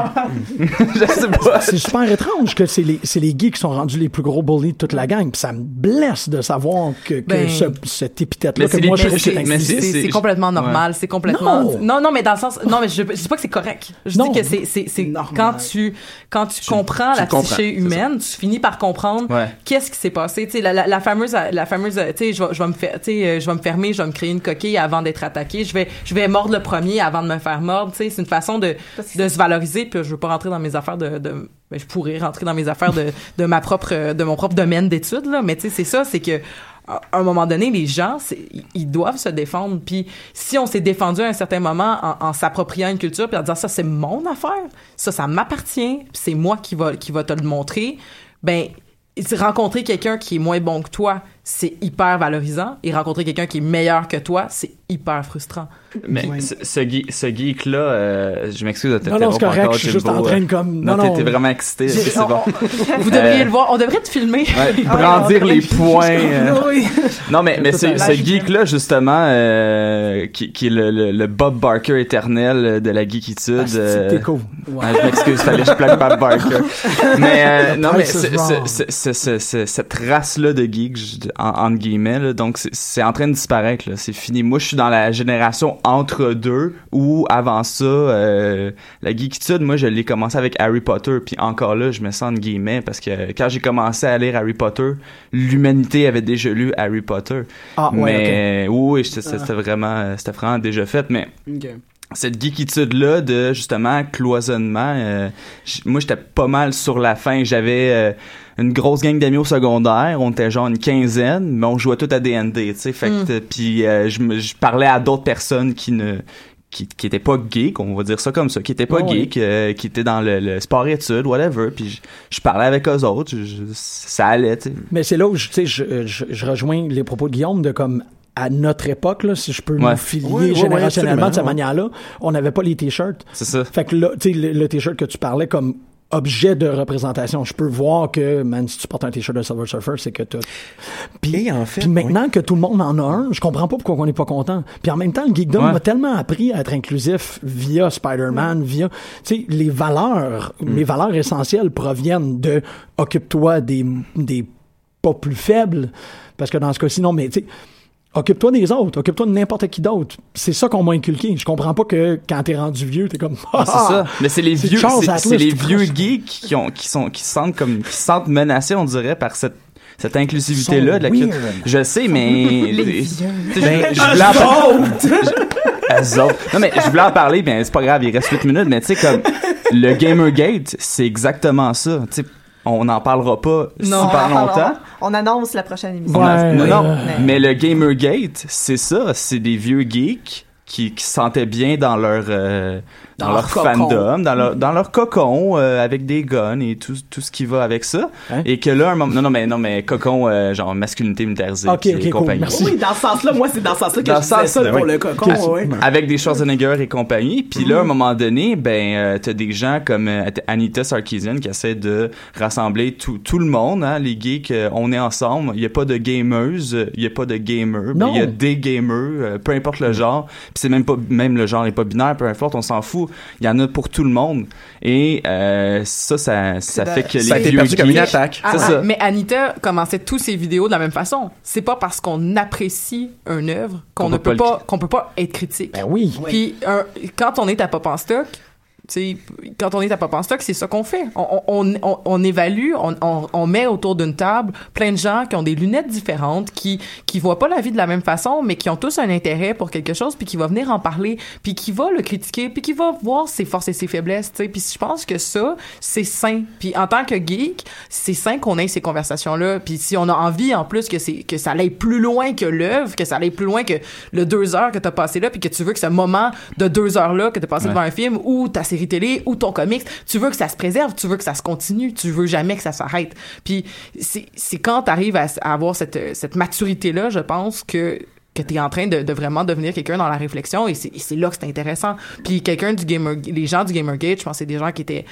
je sais pas. C'est super étrange que c'est les, c'est les geeks qui sont rendus les plus gros bullies de toute la gang. Puis ça me blesse de savoir que, que Ben, ce, cet épithète-là, mais que moi je c'est complètement normal, c'est complètement Non. non non mais dans le sens non mais je, je dis pas que c'est correct. Je Non. dis que c'est c'est c'est Normal. quand tu quand tu, comprends tu la comprends, psyché humaine, tu finis par comprendre Ouais. qu'est-ce qui s'est passé, tu sais la, la, la fameuse la fameuse tu sais je vais je vais me faire tu sais je vais me fermer, je vais me créer une coquille avant d'être attaqué, je vais je vais mordre le premier avant de me faire mordre, tu sais c'est une façon de de se valoriser puis je veux pas rentrer dans mes affaires de, de ben, je pourrais rentrer dans mes affaires de, de ma propre de mon propre domaine d'études là mais tu sais c'est ça c'est que à un moment donné, les gens, ils- doivent se défendre. Puis si on s'est défendu à un certain moment en, s'appropriant une culture, puis en disant ça, c'est mon affaire, ça, ça m'appartient, puis c'est moi qui va, qui va te le montrer, ben rencontrer quelqu'un qui est moins bon que toi, c'est hyper valorisant. Et rencontrer quelqu'un qui est meilleur que toi, c'est hyper frustrant. Mais ce, ce, geek- ce geek-là, euh, je m'excuse de Non, t'interrompre non, c'est correct, encore, je suis juste Jimbo, en train de euh, comme- Non, non, non. t'es vraiment excité, c'est bon. Vous devriez Euh, le voir. On devrait te filmer. Ouais, brandir les points. euh. Oui. Non, mais, mais ce, geek-là, justement, euh, qui, qui est le, le, le Bob Barker éternel de la geekitude. Ah, c'est- euh, t'es cool. je m'excuse, fallait que je plaque Bob Barker. mais euh, non, mais cette race-là de geeks, je- en, entre guillemets, là, donc c'est- en train de disparaître. là. C'est fini. Moi, je suis dans la génération entre deux, où avant ça, euh, la geekitude, moi, je l'ai commencé avec Harry Potter. Puis encore là, je me sens entre guillemets, parce que quand j'ai commencé à lire Harry Potter, l'humanité avait déjà lu Harry Potter. Ah, ouais, mais oui, c'était c'était vraiment, c'était vraiment déjà fait. Mais cette geekitude-là de justement cloisonnement, euh, moi j'étais pas mal sur la fin. J'avais euh, une grosse gang d'amis au secondaire, on était genre une quinzaine, mais on jouait tout à D&D, tu sais. Fait que, euh, puis euh, je, parlais à d'autres personnes qui ne qui, qui étaient pas geeks, on va dire ça comme ça, qui étaient pas geeks, euh, qui étaient dans le, le sport études, whatever. Puis je, je parlais avec eux autres, je- je- ça allait, tu sais. Mais c'est là où je, tu sais, je, je, je rejoins les propos de Guillaume de comme à notre époque, là, si je peux Ouais. nous filier Oui, oui, oui, générationnellement de cette manière-là, on n'avait pas les t-shirts. C'est ça. Fait que là, tu sais, le, le t-shirt que tu parlais comme objet de représentation, je peux voir que, man, si tu portes un t-shirt de Silver Surfer, c'est que t'as... Puis, Et en fait, puis maintenant que tout le monde en a un, je comprends pas pourquoi on n'est pas content. Puis en même temps, le Geekdom Ouais. m'a tellement appris à être inclusif via Spider-Man, via... Tu sais, les valeurs, Mm. mes valeurs essentielles proviennent de occupe-toi des, des pas plus faibles. Parce que dans ce cas-ci, non, mais tu sais Occupe-toi des autres, occupe-toi de n'importe qui d'autre. C'est ça qu'on m'a inculqué. Je comprends pas que quand t'es rendu vieux, t'es comme. Ah, c'est ça. Mais c'est les vieux, c'est- les vieux geeks qui ont, qui sont, qui se sentent comme, qui se sentent menacés, on dirait, par cette, cette inclusivité-là de la weird. Je sais, mais. Les sais, Ben, je voulais en parler. Non, mais je voulais en parler, ben, c'est pas grave, il reste 8 minutes, mais tu sais, comme, le Gamergate, c'est exactement ça. Tu sais, on n'en parlera pas Non. super On longtemps. On annonce la prochaine émission. On a- Ouais, non, ouais, non. ouais. mais le Gamergate, c'est ça. C'est des vieux geeks qui, qui se sentaient bien dans leur euh, dans, Dans leur, fandom, dans leur dans leur cocon euh, avec des guns et tout tout ce qui va avec ça. Hein? Et que là un moment non non mais non mais cocon euh, genre masculinité militarisée Ok, et ok, cool, compagnie. merci. Oui, dans ce sens-là, moi, c'est dans ce sens-là que Dans je sens, ça pour oui. le cocon, Ok. ouais. Avec des Schwarzenegger et compagnie. Puis là, à un moment donné, ben, euh, t'as des gens comme euh, Anita Sarkeesian qui essaient de rassembler tout, tout le monde, hein, les geeks, euh, on est ensemble. Il y a pas de gamers, euh, il y a pas de Non. il y a des gamers, euh, peu importe le genre. Puis c'est même pas, même le genre est pas binaire, peu importe, on s'en fout. Il y en a pour tout le monde. Et euh, ça, ça, ça fait que Ça a les été vieux perçu comme une attaque. Ah, ça. Mais Anita commençait tous ses vidéos de la même façon. C'est pas parce qu'on apprécie une œuvre qu'on ne peut pas qu'on peut pas être critique. Ben oui. Puis un- quand on est à Pop en stock, tu sais, quand on est à Pop en stock, c'est ça qu'on fait. On, on, on, on évalue, on, on, on met autour d'une table plein de gens qui ont des lunettes différentes, qui qui voient pas la vie de la même façon, mais qui ont tous un intérêt pour quelque chose, puis qui va venir en parler, puis qui va le critiquer, puis qui va voir ses forces et ses faiblesses. Tu sais, puis je pense que ça, c'est sain. Puis en tant que geek, c'est sain qu'on ait ces conversations-là. Puis si on a envie en plus que c'est que ça aille plus loin que l'œuvre, que ça aille plus loin que le deux heures que t'as passé là, puis que tu veux que ce moment de deux heures là que t'as passé Ouais. devant un film ou ta série télé ou ton comics, tu veux que ça se préserve, tu veux que ça se continue, tu veux jamais que ça s'arrête. Puis c'est quand t'arrives à, à avoir cette cette maturité là, je pense que que tu es en train de, vraiment devenir quelqu'un dans la réflexion et c'est là que c'est intéressant. Puis quelqu'un du gamer les gens du Gamergate, je pense c'est des gens qui étaient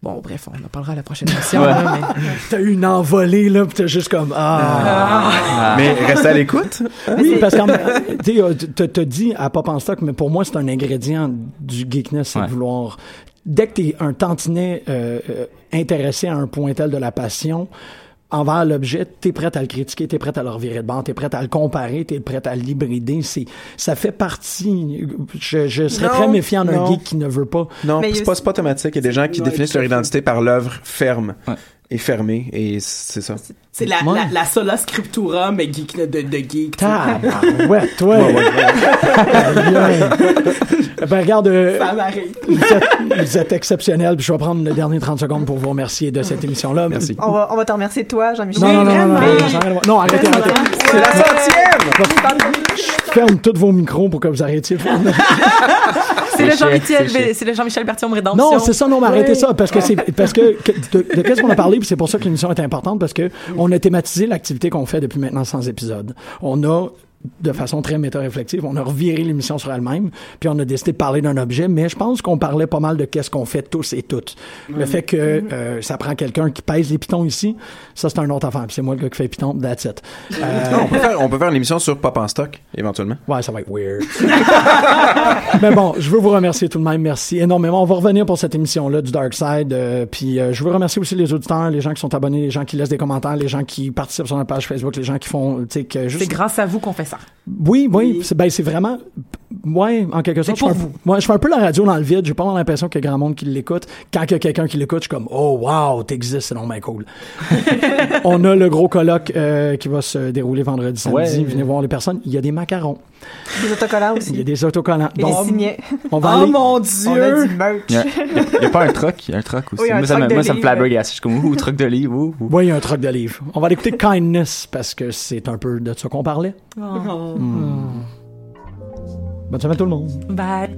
Bon, bref, on en parlera à la prochaine émission. Ouais. là, mais- T'as eu une envolée, là, pis t'as juste comme, ah. Ah. Mais restez à l'écoute. Oui, parce que tu sais, euh, t'as- dit à Pop en stock, mais pour moi, c'est un ingrédient du geekness, c'est Ouais. de vouloir. Dès que t'es un tantinet euh, euh, intéressé à un point tel de la passion, envers l'objet, t'es prêt à le critiquer, t'es prêt à le revirer de bord, t'es prêt à le comparer, t'es prêt à l'hybrider. C'est, ça fait partie. Je, je serais Non, très méfiant d'un geek qui ne veut pas. Non, c'est pas, pas automatique. Il y a des gens qui définissent leur identité par l'œuvre ferme Ouais. Et fermée, et c'est ça. C'est la, Ouais. la, la sola scriptura, mais geek de, de geek. ouais, toi. ben, regarde, euh, Ça m'arrive. vous, êtes, vous êtes exceptionnel. Puis je vais prendre le dernier 30 secondes pour vous remercier de cette émission-là. Merci. On va, on va te remercier, toi, Jean-Michel. Non, non, non, non, non, arrêtez, arrêtez. C'est la centième! Je ferme tous vos micros pour que vous arrêtiez. C'est le C'est Jean-Michel, le Jean-Michel Bertium Rédemption. Non, c'est ça, non, mais arrêtez ça, parce que c'est, parce que, que- de, de qu'est-ce qu'on a parlé, puis c'est pour ça que l'émission est importante, parce que on a thématisé l'activité qu'on fait depuis maintenant 100 épisodes. On a, de façon très méta-réflexive, on a reviré l'émission sur elle-même, puis on a décidé de parler d'un objet, mais je pense qu'on parlait pas mal de qu'est-ce qu'on fait tous et toutes. Le fait que euh, ça prend quelqu'un qui pèse les pitons ici, ça c'est un autre affaire, puis c'est moi le gars qui fait pitons, that's it. Euh, Non, on, peut faire, on peut faire une émission sur Pop en stock, éventuellement. Ouais, ça va être weird. Mais bon, je veux vous remercier tout de même. Merci énormément. On va revenir pour cette émission-là du Dark Side. euh, puis euh, je veux remercier aussi les auditeurs, les gens qui sont abonnés, les gens qui laissent des commentaires, les gens qui participent sur notre page Facebook, les gens qui font, tu sais, que juste. C'est grâce à vous qu'on fait Oui, oui. C'est, ben, c'est vraiment. Ouais, en quelque sorte. Je fais un- Moi, je fais un peu la radio dans le vide. J'ai pas l'impression qu'il y a grand monde qui l'écoute. Quand il y a quelqu'un qui l'écoute, je suis comme, oh, wow, t'existes, c'est donc bien cool. On a le gros colloque euh, qui va se dérouler vendredi, samedi. Ouais. Venez voir les personnes. Il y a des macarons. Des autocollants aussi. Il y a des autocollants. Et Donc, des signets. on va Oh aller. mon On a dieu! du merch. Il y a, pas un truc, il y a un truc aussi. Oui, un moi, ça truc me, de moi, ça me livre. flabbergasse. Je suis comme, ouh, truc de livre, ouh, ouh. Oui, il y a un truc de livre. On va aller écouter Kindness parce que c'est un peu de ça qu'on parlait. Oh. Mm. Bonne semaine tout le monde. Bye.